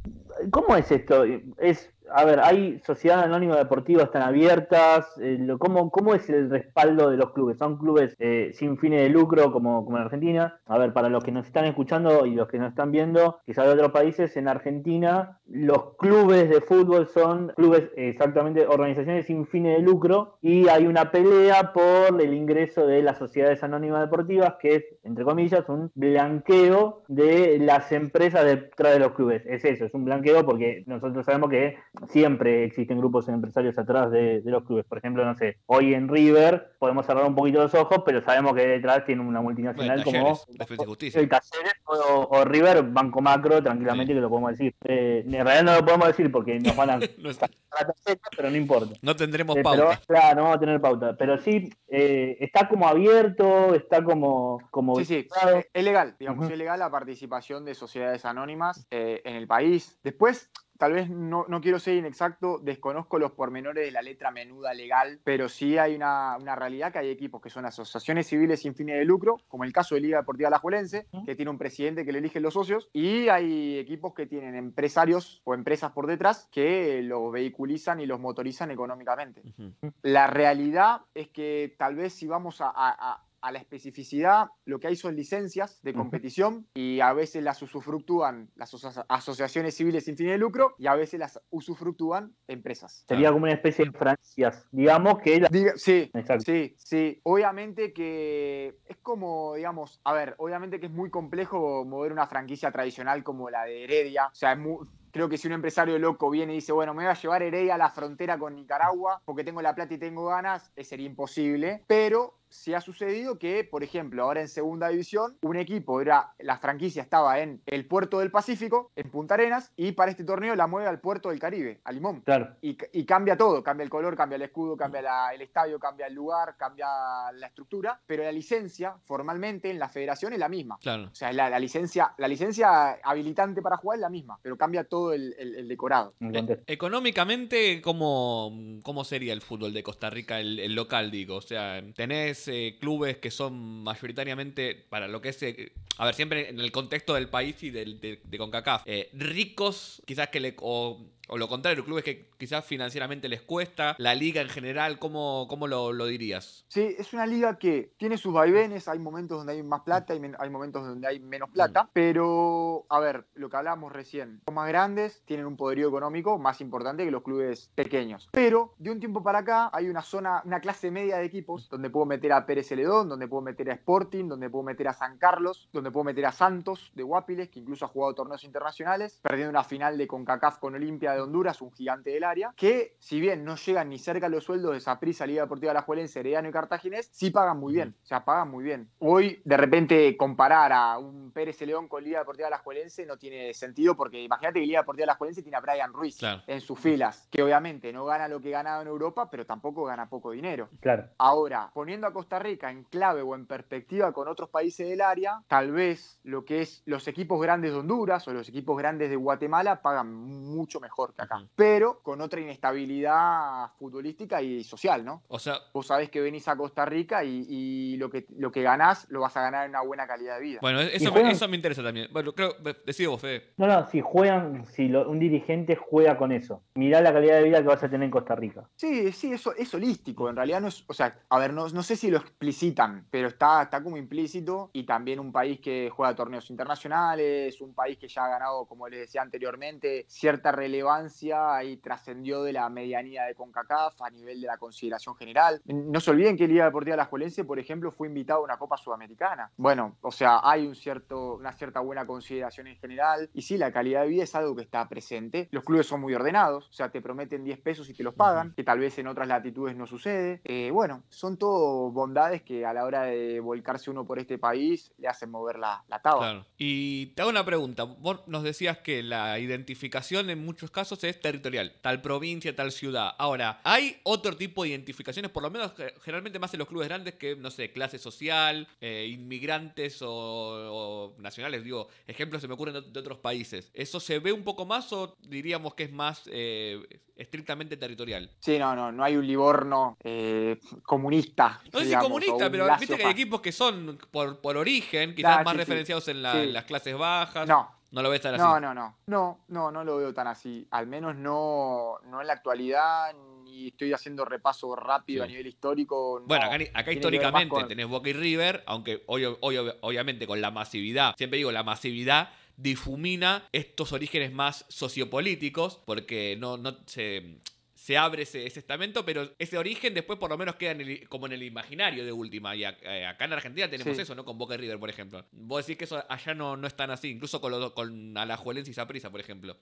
¿Cómo es esto? ¿Es a ver, hay sociedades anónimas deportivas están abiertas. Eh, ¿cómo, ¿cómo, es el respaldo de los clubes? ¿Son clubes eh, sin fines de lucro como, como en Argentina? A ver, para los que nos están escuchando y los que nos están viendo, quizás de otros países, en Argentina los clubes de fútbol son clubes exactamente organizaciones sin fines de lucro y hay una pelea por el ingreso de las sociedades anónimas deportivas que es, entre comillas, un blanqueo de las empresas detrás de los clubes. Es eso, es un blanqueo porque nosotros sabemos que siempre existen grupos empresarios atrás de, los clubes. Por ejemplo, no sé, hoy en River podemos cerrar un poquito los ojos, pero sabemos que detrás tiene una multinacional como el o, River, Banco Macro, tranquilamente que lo podemos decir. Eh, en realidad no lo podemos decir porque nos van a... [LAUGHS] no pero no importa. No tendremos eh, pauta. claro, no vamos a tener pauta. Pero sí, eh, está como abierto, está como... como sí, sí, es legal. Digamos, es legal la participación de sociedades anónimas en el país. Después, tal vez no, quiero ser inexacto, desconozco los pormenores de la letra menuda legal, pero sí hay una, realidad que hay equipos que son asociaciones civiles sin fines de lucro, como el caso de Liga Deportiva La Juelense, que tiene un presidente que le eligen los socios, y hay equipos que tienen empresarios o empresas por detrás que los vehiculizan y los motorizan económicamente. La realidad es que tal vez si vamos a a la especificidad, lo que hay son licencias de competición y a veces las usufructúan las asociaciones civiles sin fin de lucro y a veces las usufructúan empresas. Sería como una especie de franquicias, digamos que... sí, sí, sí. Obviamente que es como, digamos, a ver, obviamente que es muy complejo mover una franquicia tradicional como la de Heredia, o sea, es muy Creo que si un empresario loco viene y dice, bueno, me voy a llevar Heredia a la frontera con Nicaragua porque tengo la plata y tengo ganas, sería imposible. Pero sí ha sucedido que, por ejemplo, ahora en segunda división, un equipo era, la franquicia estaba en el puerto del Pacífico, en Punta Arenas, y para este torneo la mueve al puerto del Caribe, a Limón. Claro. Y, cambia todo, cambia el color, cambia el escudo, cambia el estadio, cambia el lugar, cambia la estructura, pero la licencia formalmente en la federación es la misma. Claro. O sea, la, licencia, la licencia habilitante para jugar es la misma, pero cambia todo el, decorado. económicamente, ¿cómo, ¿cómo sería el fútbol de Costa Rica, el, local, digo? O sea, tenés eh, clubes que son mayoritariamente, para lo que es, eh, a ver, siempre en el contexto del país y del, de, CONCACAF, eh, ricos, quizás que le, o o lo contrario, clubes que quizás financieramente les cuesta, la liga en general, ¿cómo, cómo lo, lo dirías? Sí, es una liga que tiene sus vaivenes, hay momentos donde hay más plata, hay, hay momentos donde hay menos plata, pero a ver, lo que hablábamos recién, los más grandes tienen un poderío económico más importante que los clubes pequeños, pero de un tiempo para acá hay una zona, una clase media de equipos donde puedo meter a Pérez Celedón, donde puedo meter a Sporting, donde puedo meter a San Carlos, donde puedo meter a Santos de Guapiles, que incluso ha jugado torneos internacionales, perdiendo una final de CONCACAF con Olimpia de Honduras, un gigante del área, que si bien no llegan ni cerca a los sueldos de Saprissa, Liga Deportiva La Juelense, Herediano y Cartaginés, sí pagan muy bien, o sea, pagan muy bien. Hoy, de repente, comparar a un Pérez León con Liga Deportiva La Juelense no tiene sentido, porque imagínate que Liga Deportiva La Juelense tiene a Brian Ruiz Claro. en sus filas, que obviamente no gana lo que ganaba en Europa, pero tampoco gana poco dinero. Claro. Ahora, poniendo a Costa Rica en clave o en perspectiva con otros países del área, tal vez lo que es los equipos grandes de Honduras o los equipos grandes de Guatemala pagan mucho mejor que acá, Ujú. pero con otra inestabilidad futbolística y social, ¿no? O sea, Vos sabés que venís a Costa Rica y, y lo, que, lo que ganás lo vas a ganar en una buena calidad de vida. bueno, eso, juegan- eso me interesa también. Bueno, creo, decido vos, Fede. No, no, si juegan, si lo- un dirigente juega con eso, mirá la calidad de vida que vas a tener en Costa Rica. Sí, sí, eso es holístico. En realidad no es, o sea, a ver, no, no sé si lo explicitan, pero está, está como implícito. Y también un país que juega torneos internacionales, un país que ya ha ganado, como les decía anteriormente, cierta relevancia y trascendió de la medianía de CONCACAF a nivel de la consideración general. No se olviden que Liga Deportiva Alajuelense, por ejemplo, fue invitado a una Copa Sudamericana. Bueno, o sea, hay un cierto, una cierta buena consideración en general. Y sí, la calidad de vida es algo que está presente. Los clubes son muy ordenados, o sea, te prometen 10 pesos y te los pagan, que tal vez en otras latitudes no sucede. Eh, bueno, son todo bondades que a la hora de volcarse uno por este país le hacen mover la, la taba. Claro. Y te hago una pregunta. Vos nos decías que la identificación en muchos casos es territorial, tal provincia, tal ciudad. Ahora, ¿hay otro tipo de identificaciones, por lo menos generalmente más en los clubes grandes, que, no sé, clase social, eh, inmigrantes o, o nacionales? Digo, ejemplos se me ocurren de, de otros países. ¿Eso se ve un poco más o diríamos que es más eh, estrictamente territorial? Sí, no, no, no hay un Livorno eh, comunista. No sé si comunista, un pero viste que hay equipos que son por, por origen, quizás Ah, más sí, sí. referenciados en, la- Sí. en las clases bajas. No, No lo ves tan así. No, no, no. No, no, no lo veo tan así. Al menos no, no en la actualidad, ni estoy haciendo repaso rápido Sí. a nivel histórico. no. Bueno, acá, históricamente con- tenés Boca y River, aunque obvio- obvio- obviamente con la masividad, siempre digo, la masividad difumina estos orígenes más sociopolíticos, porque no, no se, se abre ese, ese estamento, pero ese origen después por lo menos queda en el- como en el imaginario de última. Y ac- eh, acá en Argentina tenemos Sí. eso, ¿no? Con Boca y River, por ejemplo. Vos decís que eso allá no, no es tan así, incluso con, los- con Alajuelense y Saprissa, por ejemplo.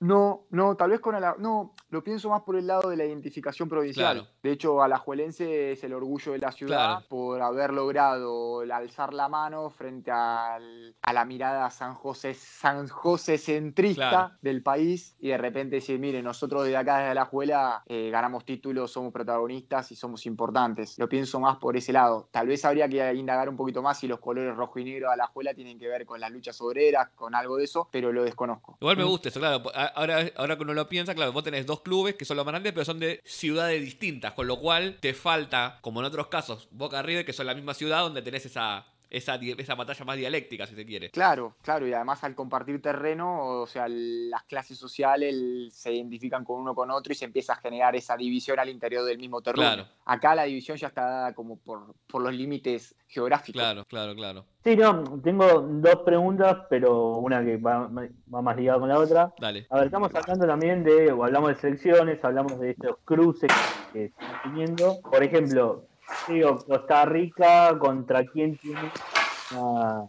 No, no, tal vez con Ala... No, lo pienso más por el lado de la identificación provincial. Claro. De hecho, Alajuelense es el orgullo de la ciudad Claro. por haber logrado alzar la mano frente al- a la mirada San José, San José centrista Claro. del país y de repente decir, mire, nosotros desde acá, desde Alajuela, eh, ganamos títulos, somos protagonistas y somos importantes. Lo pienso más por ese lado. Tal vez habría que indagar un poquito más si los colores rojo y negro de Alajuela tienen que ver con las luchas obreras, con algo de eso, pero lo desconozco. Igual me gusta eso, claro. Ahora, ahora que uno lo piensa, claro, vos tenés dos clubes que son los más grandes, pero son de ciudades distintas, con lo cual te falta, como en otros casos, Boca River, que son la misma ciudad donde tenés esa, esa, di- esa batalla más dialéctica, si se quiere. Claro, claro, y además al compartir terreno, o sea, las clases sociales se identifican con uno con otro y se empieza a generar esa división al interior del mismo terreno. Claro. Acá la división ya está dada como por, por los límites geográficos. Claro, claro, claro. Sí, no, tengo dos preguntas, pero una que va, va más ligada con la otra. Dale. A ver, estamos hablando también de, o hablamos de selecciones, hablamos de estos cruces que están teniendo. Por ejemplo, digo, Costa Rica, ¿contra quién tiene una-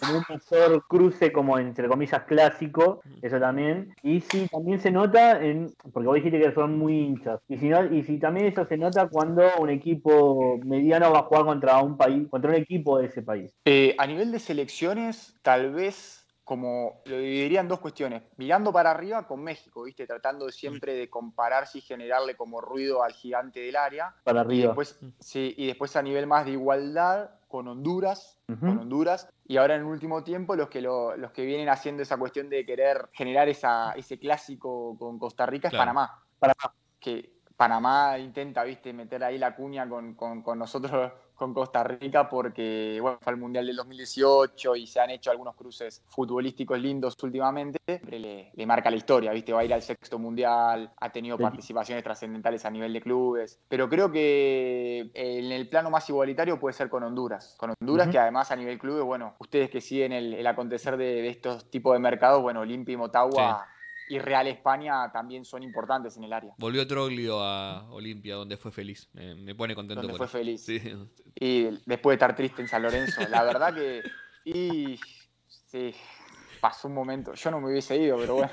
como un mayor cruce como entre comillas clásico, eso también. Y si también se nota en, porque vos dijiste que son muy hinchas, y si, no, y si también eso se nota cuando un equipo mediano va a jugar contra un país, contra un equipo de ese país. Eh, a nivel de selecciones, tal vez como lo dividiría en dos cuestiones. Mirando para arriba con México, ¿viste? Tratando siempre de compararse y generarle como ruido al gigante del área. Para Y arriba. después, sí, y después a nivel más de igualdad con Honduras, con Honduras. Y ahora en el último tiempo los que, lo- los que vienen haciendo esa cuestión de querer generar esa, ese clásico con Costa Rica es Claro. Panamá. Panamá. Que Panamá intenta, viste, meter ahí la cuña con, con nosotros con Costa Rica porque bueno, fue el Mundial del 2018 y se han hecho algunos cruces futbolísticos lindos últimamente. Siempre le, marca la historia, ¿viste? Va a ir al sexto Mundial, ha tenido participaciones trascendentales a nivel de clubes, pero creo que en el plano más igualitario puede ser con Honduras. Con Honduras, que además a nivel clubes, bueno, ustedes que siguen el, acontecer de, estos tipos de mercados, bueno, Olimpia y Motagua y Real España también son importantes en el área. Volvió Troglio a Olimpia, donde fue feliz. Me, pone contento. Donde fue feliz. Y después de estar triste en San Lorenzo. La verdad que. Y. Sí. Pasó un momento. Yo no me hubiese ido, pero bueno.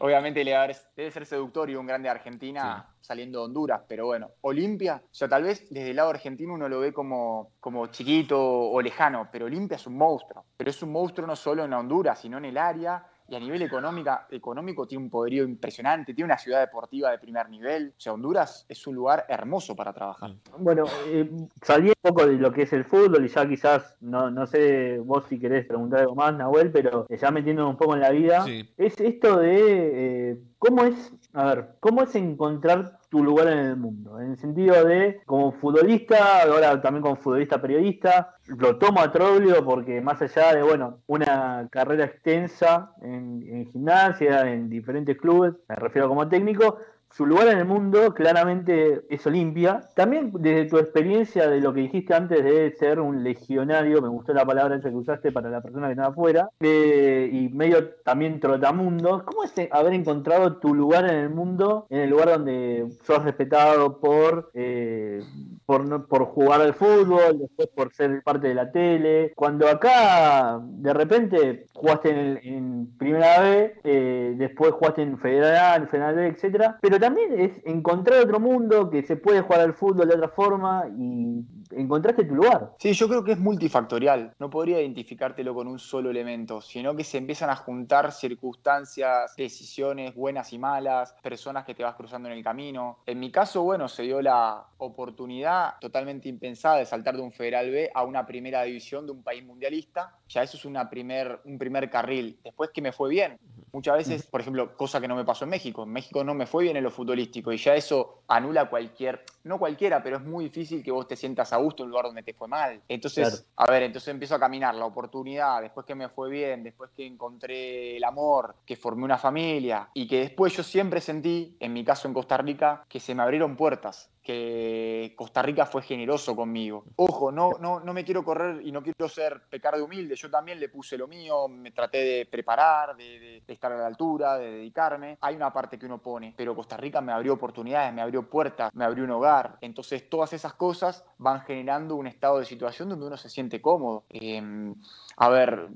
obviamente debe ser seductor y un grande de Argentina saliendo de Honduras. Pero bueno, Olimpia. O sea, tal vez desde el lado argentino uno lo ve como, como chiquito o lejano. Pero Olimpia es un monstruo. Pero es un monstruo no solo en Honduras, sino en el área y a nivel económica, económico tiene un poderío impresionante, tiene una ciudad deportiva de primer nivel. O sea, Honduras es un lugar hermoso para trabajar. Bueno, eh, salí un poco de lo que es el fútbol y ya quizás, no, no sé vos si querés preguntar algo más, Nahuel, pero ya metiendo un poco en la vida, es esto de eh, cómo es, a ver, cómo es encontrar tu lugar en el mundo. En el sentido de, como futbolista, ahora también como futbolista periodista, lo tomo a Troglio porque más allá de, bueno, una carrera extensa en, en gimnasia, en diferentes clubes, me refiero como técnico, su lugar en el mundo claramente es Olimpia. También desde tu experiencia de lo que dijiste antes de ser un legionario, me gustó la palabra esa que usaste para la persona que estaba afuera, y medio también trotamundo, ¿cómo es haber encontrado tu lugar en el mundo, en el lugar donde sos respetado por, eh, por, por jugar al fútbol, después por ser parte de la tele? Cuando acá de repente jugaste en, en Primera B, eh, después jugaste en Federal, en Federal B, etcétera, pero también es encontrar otro mundo que se puede jugar al fútbol de otra forma y encontraste tu lugar. Sí, yo creo que es multifactorial. No podría identificártelo con un solo elemento, sino que se empiezan a juntar circunstancias, decisiones buenas y malas, personas que te vas cruzando en el camino. En mi caso, bueno, se dio la oportunidad totalmente impensada de saltar de un Federal B a una primera división de un país mundialista. Ya eso es una primer, un primer carril. Después que me fue bien. Muchas veces, por ejemplo, cosa que no me pasó en México. En México no me fue bien en lo futbolístico y ya eso anula cualquier, no cualquiera, pero es muy difícil que vos te sientas a gusto en un lugar donde te fue mal. Entonces, a ver, entonces empiezo a caminar la oportunidad, después que me fue bien, después que encontré el amor, que formé una familia y que después yo siempre sentí, en mi caso en Costa Rica, que se me abrieron puertas que Costa Rica fue generoso conmigo. Ojo, no, no, no me quiero correr y no quiero ser pecar de humilde, yo también le puse lo mío, me traté de preparar, de, estar a la altura, de dedicarme. Hay una parte que uno pone, pero Costa Rica me abrió oportunidades, me abrió puertas, me abrió un hogar. Entonces todas esas cosas van generando un estado de situación donde uno se siente cómodo. Em, a ver,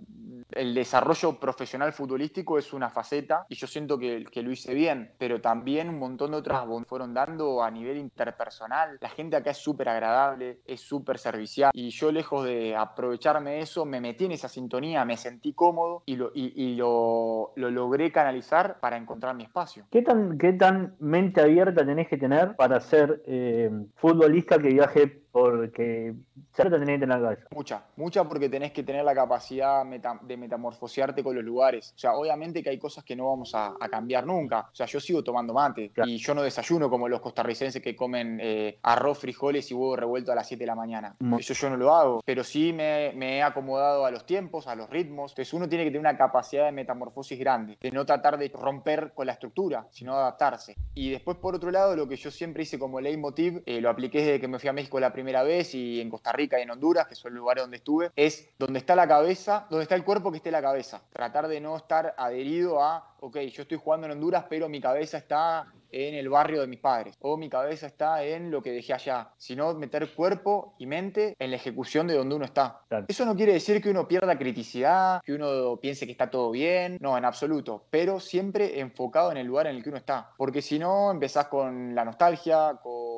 el desarrollo profesional futbolístico es una faceta y yo siento que, que, lo hice bien, pero también un montón de otras fueron dando a nivel interpersonal. La gente acá es súper agradable, es súper servicial y yo lejos de aprovecharme de eso, me metí en esa sintonía, me sentí cómodo y lo, y, lo, lo, logré canalizar para encontrar mi espacio. ¿Qué tan, qué tan mente abierta tenés que tener para ser eh, futbolista que viaje porque te tenés que tener la cabeza. Mucha, mucha porque tenés que tener la capacidad de metamorfosearte con los lugares. O sea, obviamente que hay cosas que no vamos a, cambiar nunca. O sea, yo sigo tomando mate y yo no desayuno como los costarricenses que comen eh, arroz, frijoles y huevo revuelto a las 7 de la mañana. Eso yo no lo hago, pero sí me, he acomodado a los tiempos, a los ritmos. Entonces uno tiene que tener una capacidad de metamorfosis grande, de no tratar de romper con la estructura, sino adaptarse. Y después, por otro lado, lo que yo siempre hice como leitmotiv, eh, lo apliqué desde que me fui a México la primera vez y en Costa Rica y en Honduras, que son lugares donde estuve, es donde está la cabeza, donde está el cuerpo, que esté la cabeza. Tratar de no estar adherido a, ok, yo estoy jugando en Honduras, pero mi cabeza está en el barrio de mis padres o mi cabeza está en lo que dejé allá, sino meter cuerpo y mente en la ejecución de donde uno está. Eso no quiere decir que uno pierda criticidad, que uno piense que está todo bien, no, en absoluto, pero siempre enfocado en el lugar en el que uno está, porque si no empezás con la nostalgia, con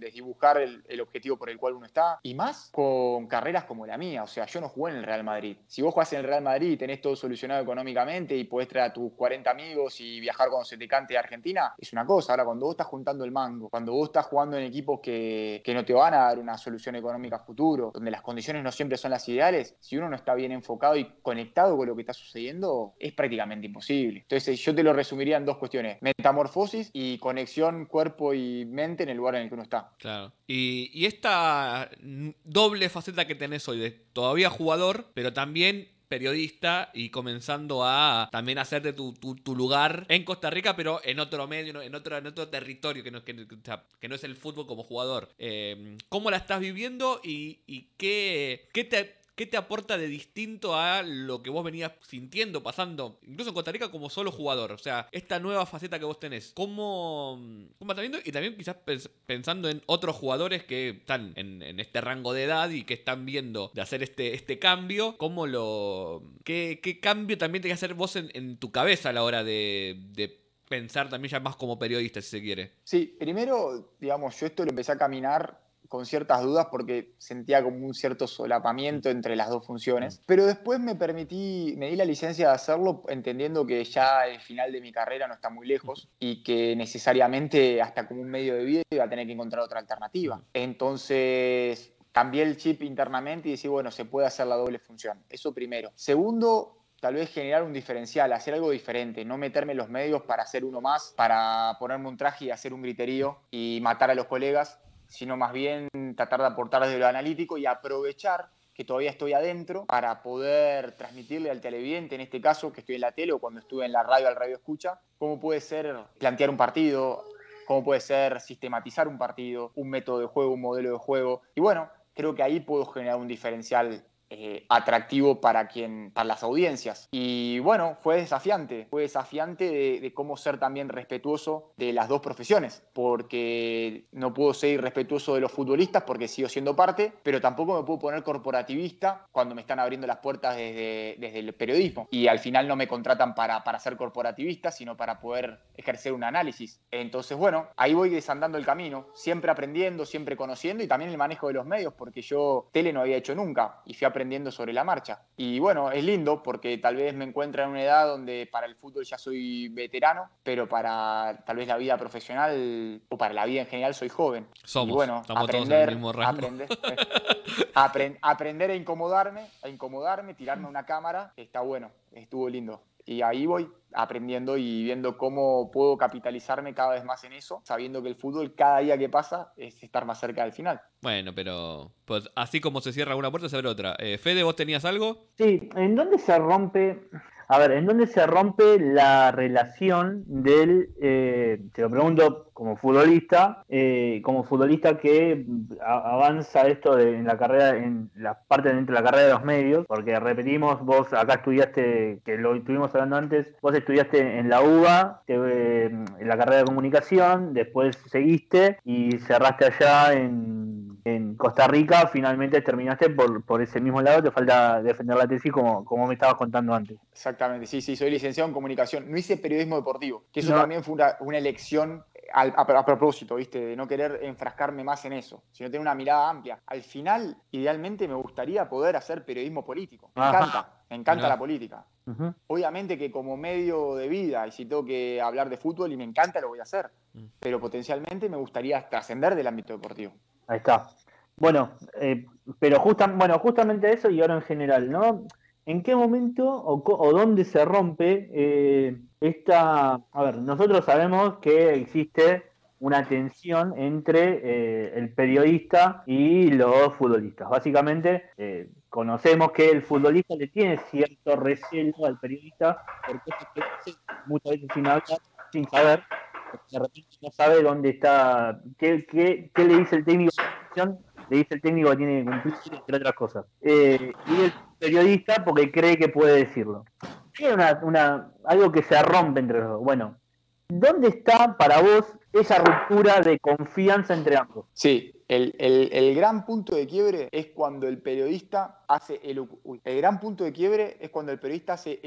desdibujar el, el, objetivo por el cual uno está, y más con carreras como la mía. O sea, yo no jugué en el Real Madrid. Si vos jugás en el Real Madrid y tenés todo solucionado económicamente y podés traer a tus 40 amigos y viajar cuando se te cante a Argentina, es una cosa. Ahora, cuando vos estás juntando el mango, cuando vos estás jugando en equipos que, que no te van a dar una solución económica a futuro, donde las condiciones no siempre son las ideales, si uno no está bien enfocado y conectado con lo que está sucediendo, es prácticamente imposible. Entonces, yo te lo resumiría en dos cuestiones: metamorfosis y conexión cuerpo y mente en el lugar en el que uno está. Claro. Y, y esta doble faceta que tenés hoy de todavía jugador, pero también periodista y comenzando a también hacerte tu, tu, lugar en Costa Rica, pero en otro medio, en otro, en otro territorio que no, que no es el fútbol como jugador. Eh, ¿Cómo la estás viviendo y, y qué, qué te ¿Qué te aporta de distinto a lo que vos venías sintiendo, pasando, incluso en Costa Rica como solo jugador? O sea, esta nueva faceta que vos tenés, ¿cómo, cómo estás viendo? Y también quizás pensando en otros jugadores que están en, este rango de edad y que están viendo de hacer este, este cambio, ¿cómo lo... ¿Qué, cambio también tenés que hacer vos en, tu cabeza a la hora de, de pensar también ya más como periodista, si se quiere? Sí, primero, digamos, yo esto lo empecé a caminar con ciertas dudas porque sentía como un cierto solapamiento entre las dos funciones. Pero después me permití, me di la licencia de hacerlo entendiendo que ya el final de mi carrera no está muy lejos y que necesariamente hasta como un medio de vida iba a tener que encontrar otra alternativa. Entonces cambié el chip internamente y decir, bueno, se puede hacer la doble función. Eso primero. Segundo, tal vez generar un diferencial, hacer algo diferente, no meterme en los medios para hacer uno más, para ponerme un traje y hacer un griterío y matar a los colegas, sino más bien tratar de aportar desde lo analítico y aprovechar que todavía estoy adentro para poder transmitirle al televidente, en este caso que estoy en la tele o cuando estuve en la radio al radio escucha, cómo puede ser plantear un partido, cómo puede ser sistematizar un partido, un método de juego, un modelo de juego. Y bueno, creo que ahí puedo generar un diferencial eh, atractivo para quien para las audiencias. Y bueno fue desafiante fue desafiante de, cómo ser también respetuoso de las dos profesiones porque no puedo ser irrespetuoso de los futbolistas porque sigo siendo parte pero tampoco me puedo poner corporativista cuando me están abriendo las puertas desde, desde el periodismo. Y al final no me contratan para, para ser corporativista sino para poder ejercer un análisis. Entonces bueno ahí voy desandando el camino siempre aprendiendo siempre conociendo y también el manejo de los medios porque yo tele no había hecho nunca y fui aprendiendo aprendiendo sobre la marcha. Y bueno, es lindo porque tal vez me encuentro en una edad donde para el fútbol ya soy veterano, pero para tal vez la vida profesional o para la vida en general soy joven. Somos, y bueno, aprender, aprender, [LAUGHS] aprender a incomodarme, a incomodarme, tirarme una cámara, está bueno, estuvo lindo. Y ahí voy aprendiendo y viendo cómo puedo capitalizarme cada vez más en eso, sabiendo que el fútbol cada día que pasa es estar más cerca del final. Bueno, pero pues, así como se cierra una puerta, se abre otra. Eh, Fede, ¿vos tenías algo? Sí, ¿en dónde se rompe a ver, ¿en dónde se rompe la relación del, eh, te lo pregunto como futbolista, eh, como futbolista que avanza esto de, en la carrera, en la parte dentro de la carrera de los medios, porque repetimos, vos acá estudiaste, que lo estuvimos hablando antes, vos estudiaste en la UBA, eh, en la carrera de comunicación, después seguiste y cerraste allá en en Costa Rica finalmente terminaste por, por ese mismo lado, te falta defender la tesis como, como me estabas contando antes. Exactamente, sí, sí, soy licenciado en comunicación, no hice periodismo deportivo, que eso también fue una, elección a, propósito, ¿viste? De no querer enfrascarme más en eso, sino tener una mirada amplia. Al final, idealmente me gustaría poder hacer periodismo político. Me encanta, me encanta la política. Obviamente que como medio de vida, y si tengo que hablar de fútbol y me encanta, lo voy a hacer. Mm. Pero potencialmente me gustaría trascender del ámbito deportivo. Ahí está. Bueno, eh, pero bueno, justamente eso y ahora en general, ¿no? ¿En qué momento o, dónde se rompe eh, esta... A ver, nosotros sabemos que existe una tensión entre eh, el periodista y los futbolistas. Básicamente, conocemos que el futbolista le tiene cierto recelo al periodista porque muchas veces sin hablar, sin saber, de repente no sabe dónde está, qué, qué, qué le dice el técnico le dice el técnico que tiene que cumplir, entre otras cosas. Eh, y el periodista porque cree que puede decirlo. Hay una, algo que se rompe entre los dos. Bueno, ¿dónde está para vos esa ruptura de confianza entre ambos? Sí, el, el, gran punto de quiebre es cuando el periodista hace el, el gran punto de quiebre es cuando el periodista hace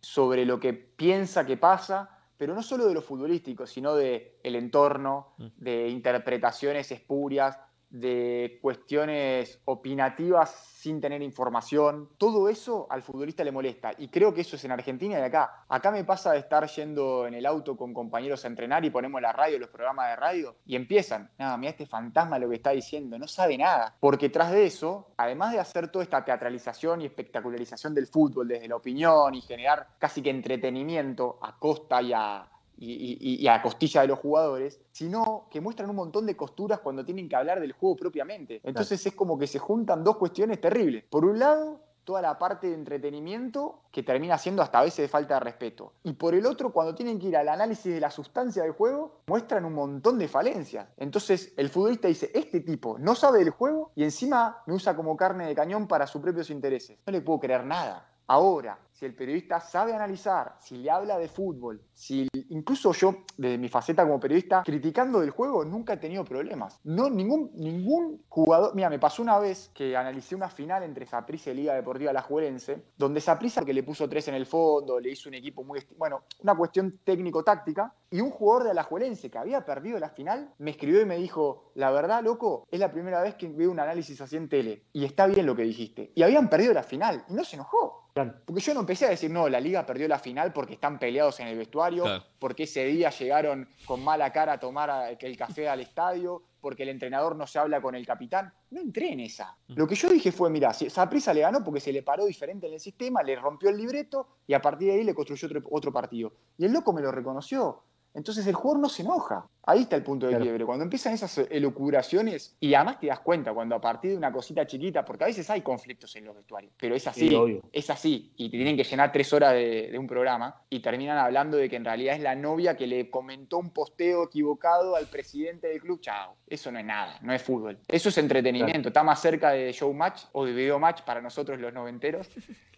sobre lo que piensa que pasa pero no solo de lo futbolístico, sino de el entorno, Mm. de interpretaciones espurias, de cuestiones opinativas sin tener información. Todo eso al futbolista le molesta. Y creo que eso es en Argentina y acá. Acá me pasa de estar yendo en el auto con compañeros a entrenar y ponemos la radio, los programas de radio, y empiezan. Nada, mira este fantasma lo que está diciendo, no sabe nada. Porque tras de eso, además de hacer toda esta teatralización y espectacularización del fútbol desde la opinión y generar casi que entretenimiento a costa y a, y, y- y a costilla de los jugadores, sino que muestran un montón de costuras cuando tienen que hablar del juego propiamente. Entonces es como que se juntan dos cuestiones terribles. Por un lado, toda la parte de entretenimiento que termina siendo hasta a veces de falta de respeto. Y por el otro, cuando tienen que ir al análisis de la sustancia del juego, muestran un montón de falencias. Entonces el futbolista dice, este tipo no sabe del juego y encima me usa como carne de cañón para sus propios intereses. No le puedo creer nada. Ahora, si el periodista sabe analizar, si le habla de fútbol, si incluso yo, desde mi faceta como periodista, criticando del juego, nunca he tenido problemas. No, ningún, ningún jugador. Mira, me pasó una vez que analicé una final entre Saprissa y Liga Deportiva Alajuelense, donde Saprissa, que le puso tres en el fondo, le hizo un equipo muy. Bueno, una cuestión técnico-táctica, y un jugador de Alajuelense que había perdido la final me escribió y me dijo: La verdad, loco, es la primera vez que veo un análisis así en tele, y está bien lo que dijiste. Y habían perdido la final, y no se enojó. Porque yo no empecé a decir, no, la liga perdió la final porque están peleados en el vestuario, Claro. porque ese día llegaron con mala cara a tomar el café al estadio, porque el entrenador no se habla con el capitán. No entré en esa. Lo que yo dije fue, mira, Saprisa le ganó porque se le paró diferente en el sistema, le rompió el libreto y a partir de ahí le construyó otro, otro partido. Y el loco me lo reconoció. Entonces el jugador no se enoja. Ahí está el punto de Claro. quiebre. Cuando empiezan esas elucubraciones, y además te das cuenta cuando a partir de una cosita chiquita, porque a veces hay conflictos en los vestuarios, pero es así, Sí, es así, y te tienen que llenar tres horas de, de un programa, y terminan hablando de que en realidad es la novia que le comentó un posteo equivocado al presidente del club. Chao, eso no es nada, no es fútbol. Eso es entretenimiento, está más cerca de showmatch o de video match para nosotros los noventeros,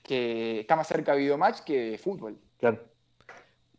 que está más cerca de video match que de fútbol. Claro.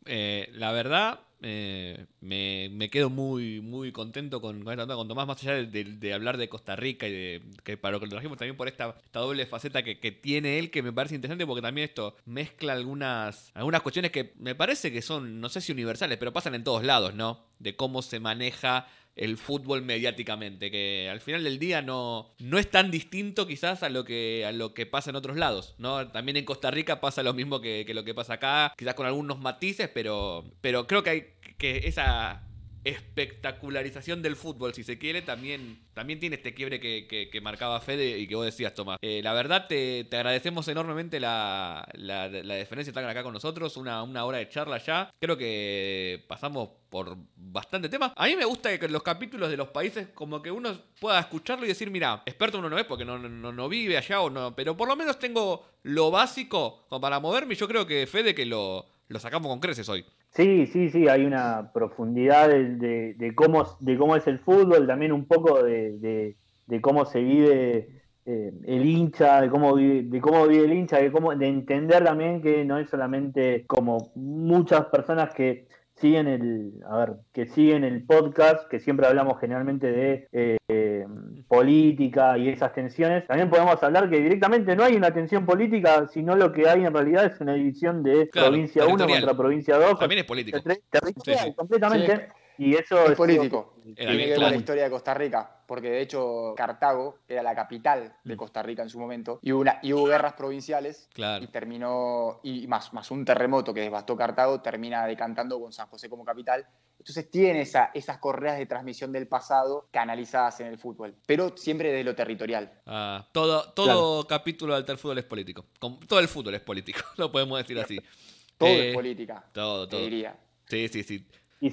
Eh, la verdad, eh, me, me quedo muy, muy contento con, con esta nota, con Tomás, más allá de, de- hablar de Costa Rica y de que para lo que lo trajimos también por esta, esta doble faceta que, que tiene él, que me parece interesante porque también esto mezcla algunas, algunas cuestiones que me parece que son, no sé si universales, pero pasan en todos lados, ¿no? De cómo se maneja el fútbol mediáticamente, que al final del día no, no es tan distinto quizás a lo que a lo que pasa en otros lados, ¿no? También en Costa Rica pasa lo mismo que, que lo que pasa acá, quizás con algunos matices, pero, pero creo que hay que esa espectacularización del fútbol, si se quiere, también, también tiene este quiebre que, que- marcaba Fede y que vos decías, Tomás. Eh, la verdad, te, te agradecemos enormemente la, la, la deferencia de estar acá con nosotros, una, una hora de charla ya. Creo que pasamos por bastante tema. A mí me gusta que los capítulos de los países, como que uno pueda escucharlo y decir, mira, experto uno no es porque no, no, no vive allá o no, pero por lo menos tengo lo básico como para moverme y yo creo que Fede que lo, lo sacamos con creces hoy. Sí, sí, sí, hay una profundidad de, de- cómo, de cómo es el fútbol, también un poco de, de- cómo se vive eh, el hincha, de cómo vive, de cómo vive el hincha, de entender también que no es solamente como muchas personas que siguen el, a ver, que siguen el podcast, que siempre hablamos generalmente de eh, eh, política y esas tensiones. También podemos hablar que directamente no hay una tensión política, sino lo que hay en realidad es una división de Claro, provincia 1 territorial. contra provincia 2, También es político. Terri- territorial, Sí, sí. completamente. Y eso Es político. Tiene bien que ver con la historia de Costa Rica, porque de hecho Cartago era la capital de Costa Rica en su momento, y hubo, una- y hubo guerras provinciales, Claro. y terminó, y más, más un terremoto que devastó Cartago, termina decantando con San José como capital. Entonces tiene esa, esas correas de transmisión del pasado canalizadas en el fútbol, pero siempre de lo territorial. Ah, todo todo capítulo de Alter Fútbol es político. Todo el fútbol es político, [LAUGHS] lo podemos decir así. Todo Eh, es política, Todo, te todo. diría. Sí, sí, sí. Y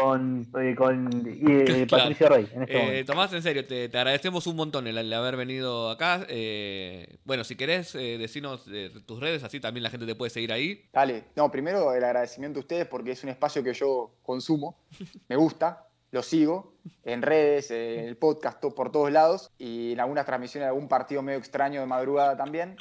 con, eh, con y, eh, Claro. Patricia Rey en este Eh. Tomás, en serio, te, te agradecemos un montón el, el haber venido acá. Eh, bueno, si querés eh, decirnos eh, tus redes, así también la gente te puede seguir ahí. Dale, no, primero el agradecimiento a ustedes porque es un espacio que yo consumo, me gusta, lo sigo en redes, en el podcast, por todos lados y en algunas transmisiones de algún partido medio extraño de madrugada también.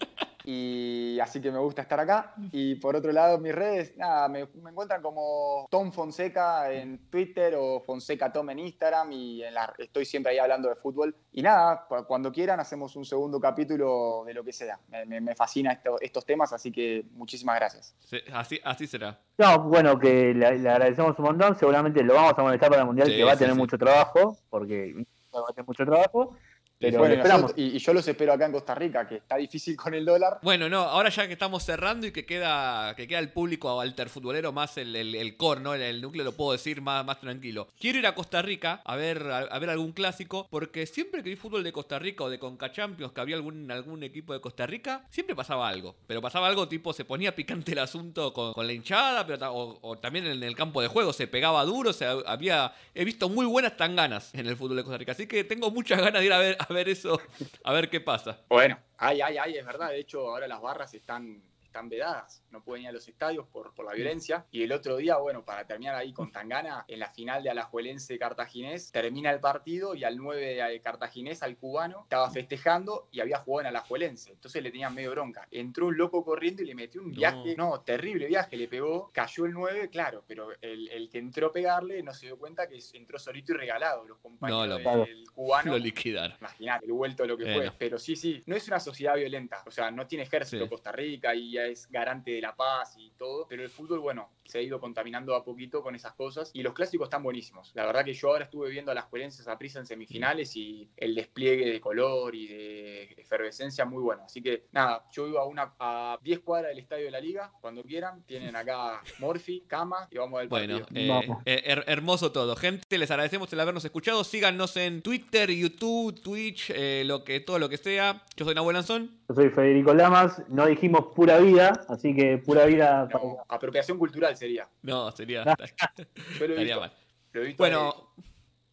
Y así que me gusta estar acá. Y por otro lado, mis redes, nada, me, me encuentran como Tom Fonseca en Twitter o Fonseca Tom en Instagram. Y en la, estoy siempre ahí hablando de fútbol. Y nada, cuando quieran hacemos un segundo capítulo de lo que sea. Me, me, me fascina esto, estos temas, así que muchísimas gracias. Sí, así, así será. No, bueno, que le, le, agradecemos un montón. Seguramente lo vamos a molestar para el Mundial, sí, que va a tener sí, mucho trabajo, porque va a tener mucho trabajo. Pero bueno, esperamos. Y, y, yo los espero acá en Costa Rica, que está difícil con el dólar. Bueno, no, ahora ya que estamos cerrando y que queda, que queda el público alterfutbolero más el, el, el core, ¿no? El, el, núcleo lo puedo decir más, más tranquilo. Quiero ir a Costa Rica a ver, a, a, ver algún clásico, porque siempre que vi fútbol de Costa Rica o de Conca Champions, que había algún, algún equipo de Costa Rica, siempre pasaba algo. Pero pasaba algo tipo, se ponía picante el asunto con, con la hinchada, pero o, o, también en el campo de juego, se pegaba duro, o sea, había, he visto muy buenas tanganas en el fútbol de Costa Rica. Así que tengo muchas ganas de ir a ver, [LAUGHS] a ver eso a ver qué pasa. Bueno, ay, ay, ay, es verdad. De hecho, ahora las barras están, están vedadas. No pueden ir a los estadios por, por la violencia. Y el otro día, bueno, para terminar ahí con Tangana, en la final de Alajuelense Cartaginés, termina el partido y al 9 de Cartaginés, al cubano, estaba festejando y había jugado en Alajuelense. Entonces le tenían medio bronca. Entró un loco corriendo y le metió un viaje, no, no terrible viaje, le pegó, cayó el 9, claro, pero el, el, que entró a pegarle no se dio cuenta que entró solito y regalado. Los compañeros no, lo, del cubano. Lo liquidaron. Imagínate, el vuelto lo que fue. Pero sí, sí, no es una sociedad violenta. O sea, no tiene ejército sí. Costa Rica y ya es garante de la paz y todo, pero el fútbol, bueno, se ha ido contaminando a poquito con esas cosas y los clásicos están buenísimos. La verdad que yo ahora estuve viendo a las Juelenses a prisa en semifinales y el despliegue de color y de efervescencia muy bueno. Así que nada, yo iba a una a 10 cuadras del estadio de la liga, cuando quieran, tienen acá Morphy, Cama y vamos al bueno, partido. Eh, vamos. Eh, her hermoso todo. Gente, les agradecemos el habernos escuchado. Síganos en Twitter, YouTube, Twitch, eh, lo que, todo lo que sea. Yo soy Nahuel Anzón. Yo soy Federico Lamas. No dijimos pura vida, así que pura vida. No, apropiación cultural sería. No, sería. [LAUGHS] Yo lo he visto, mal. Lo he visto bueno,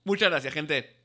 muchas gracias, gente.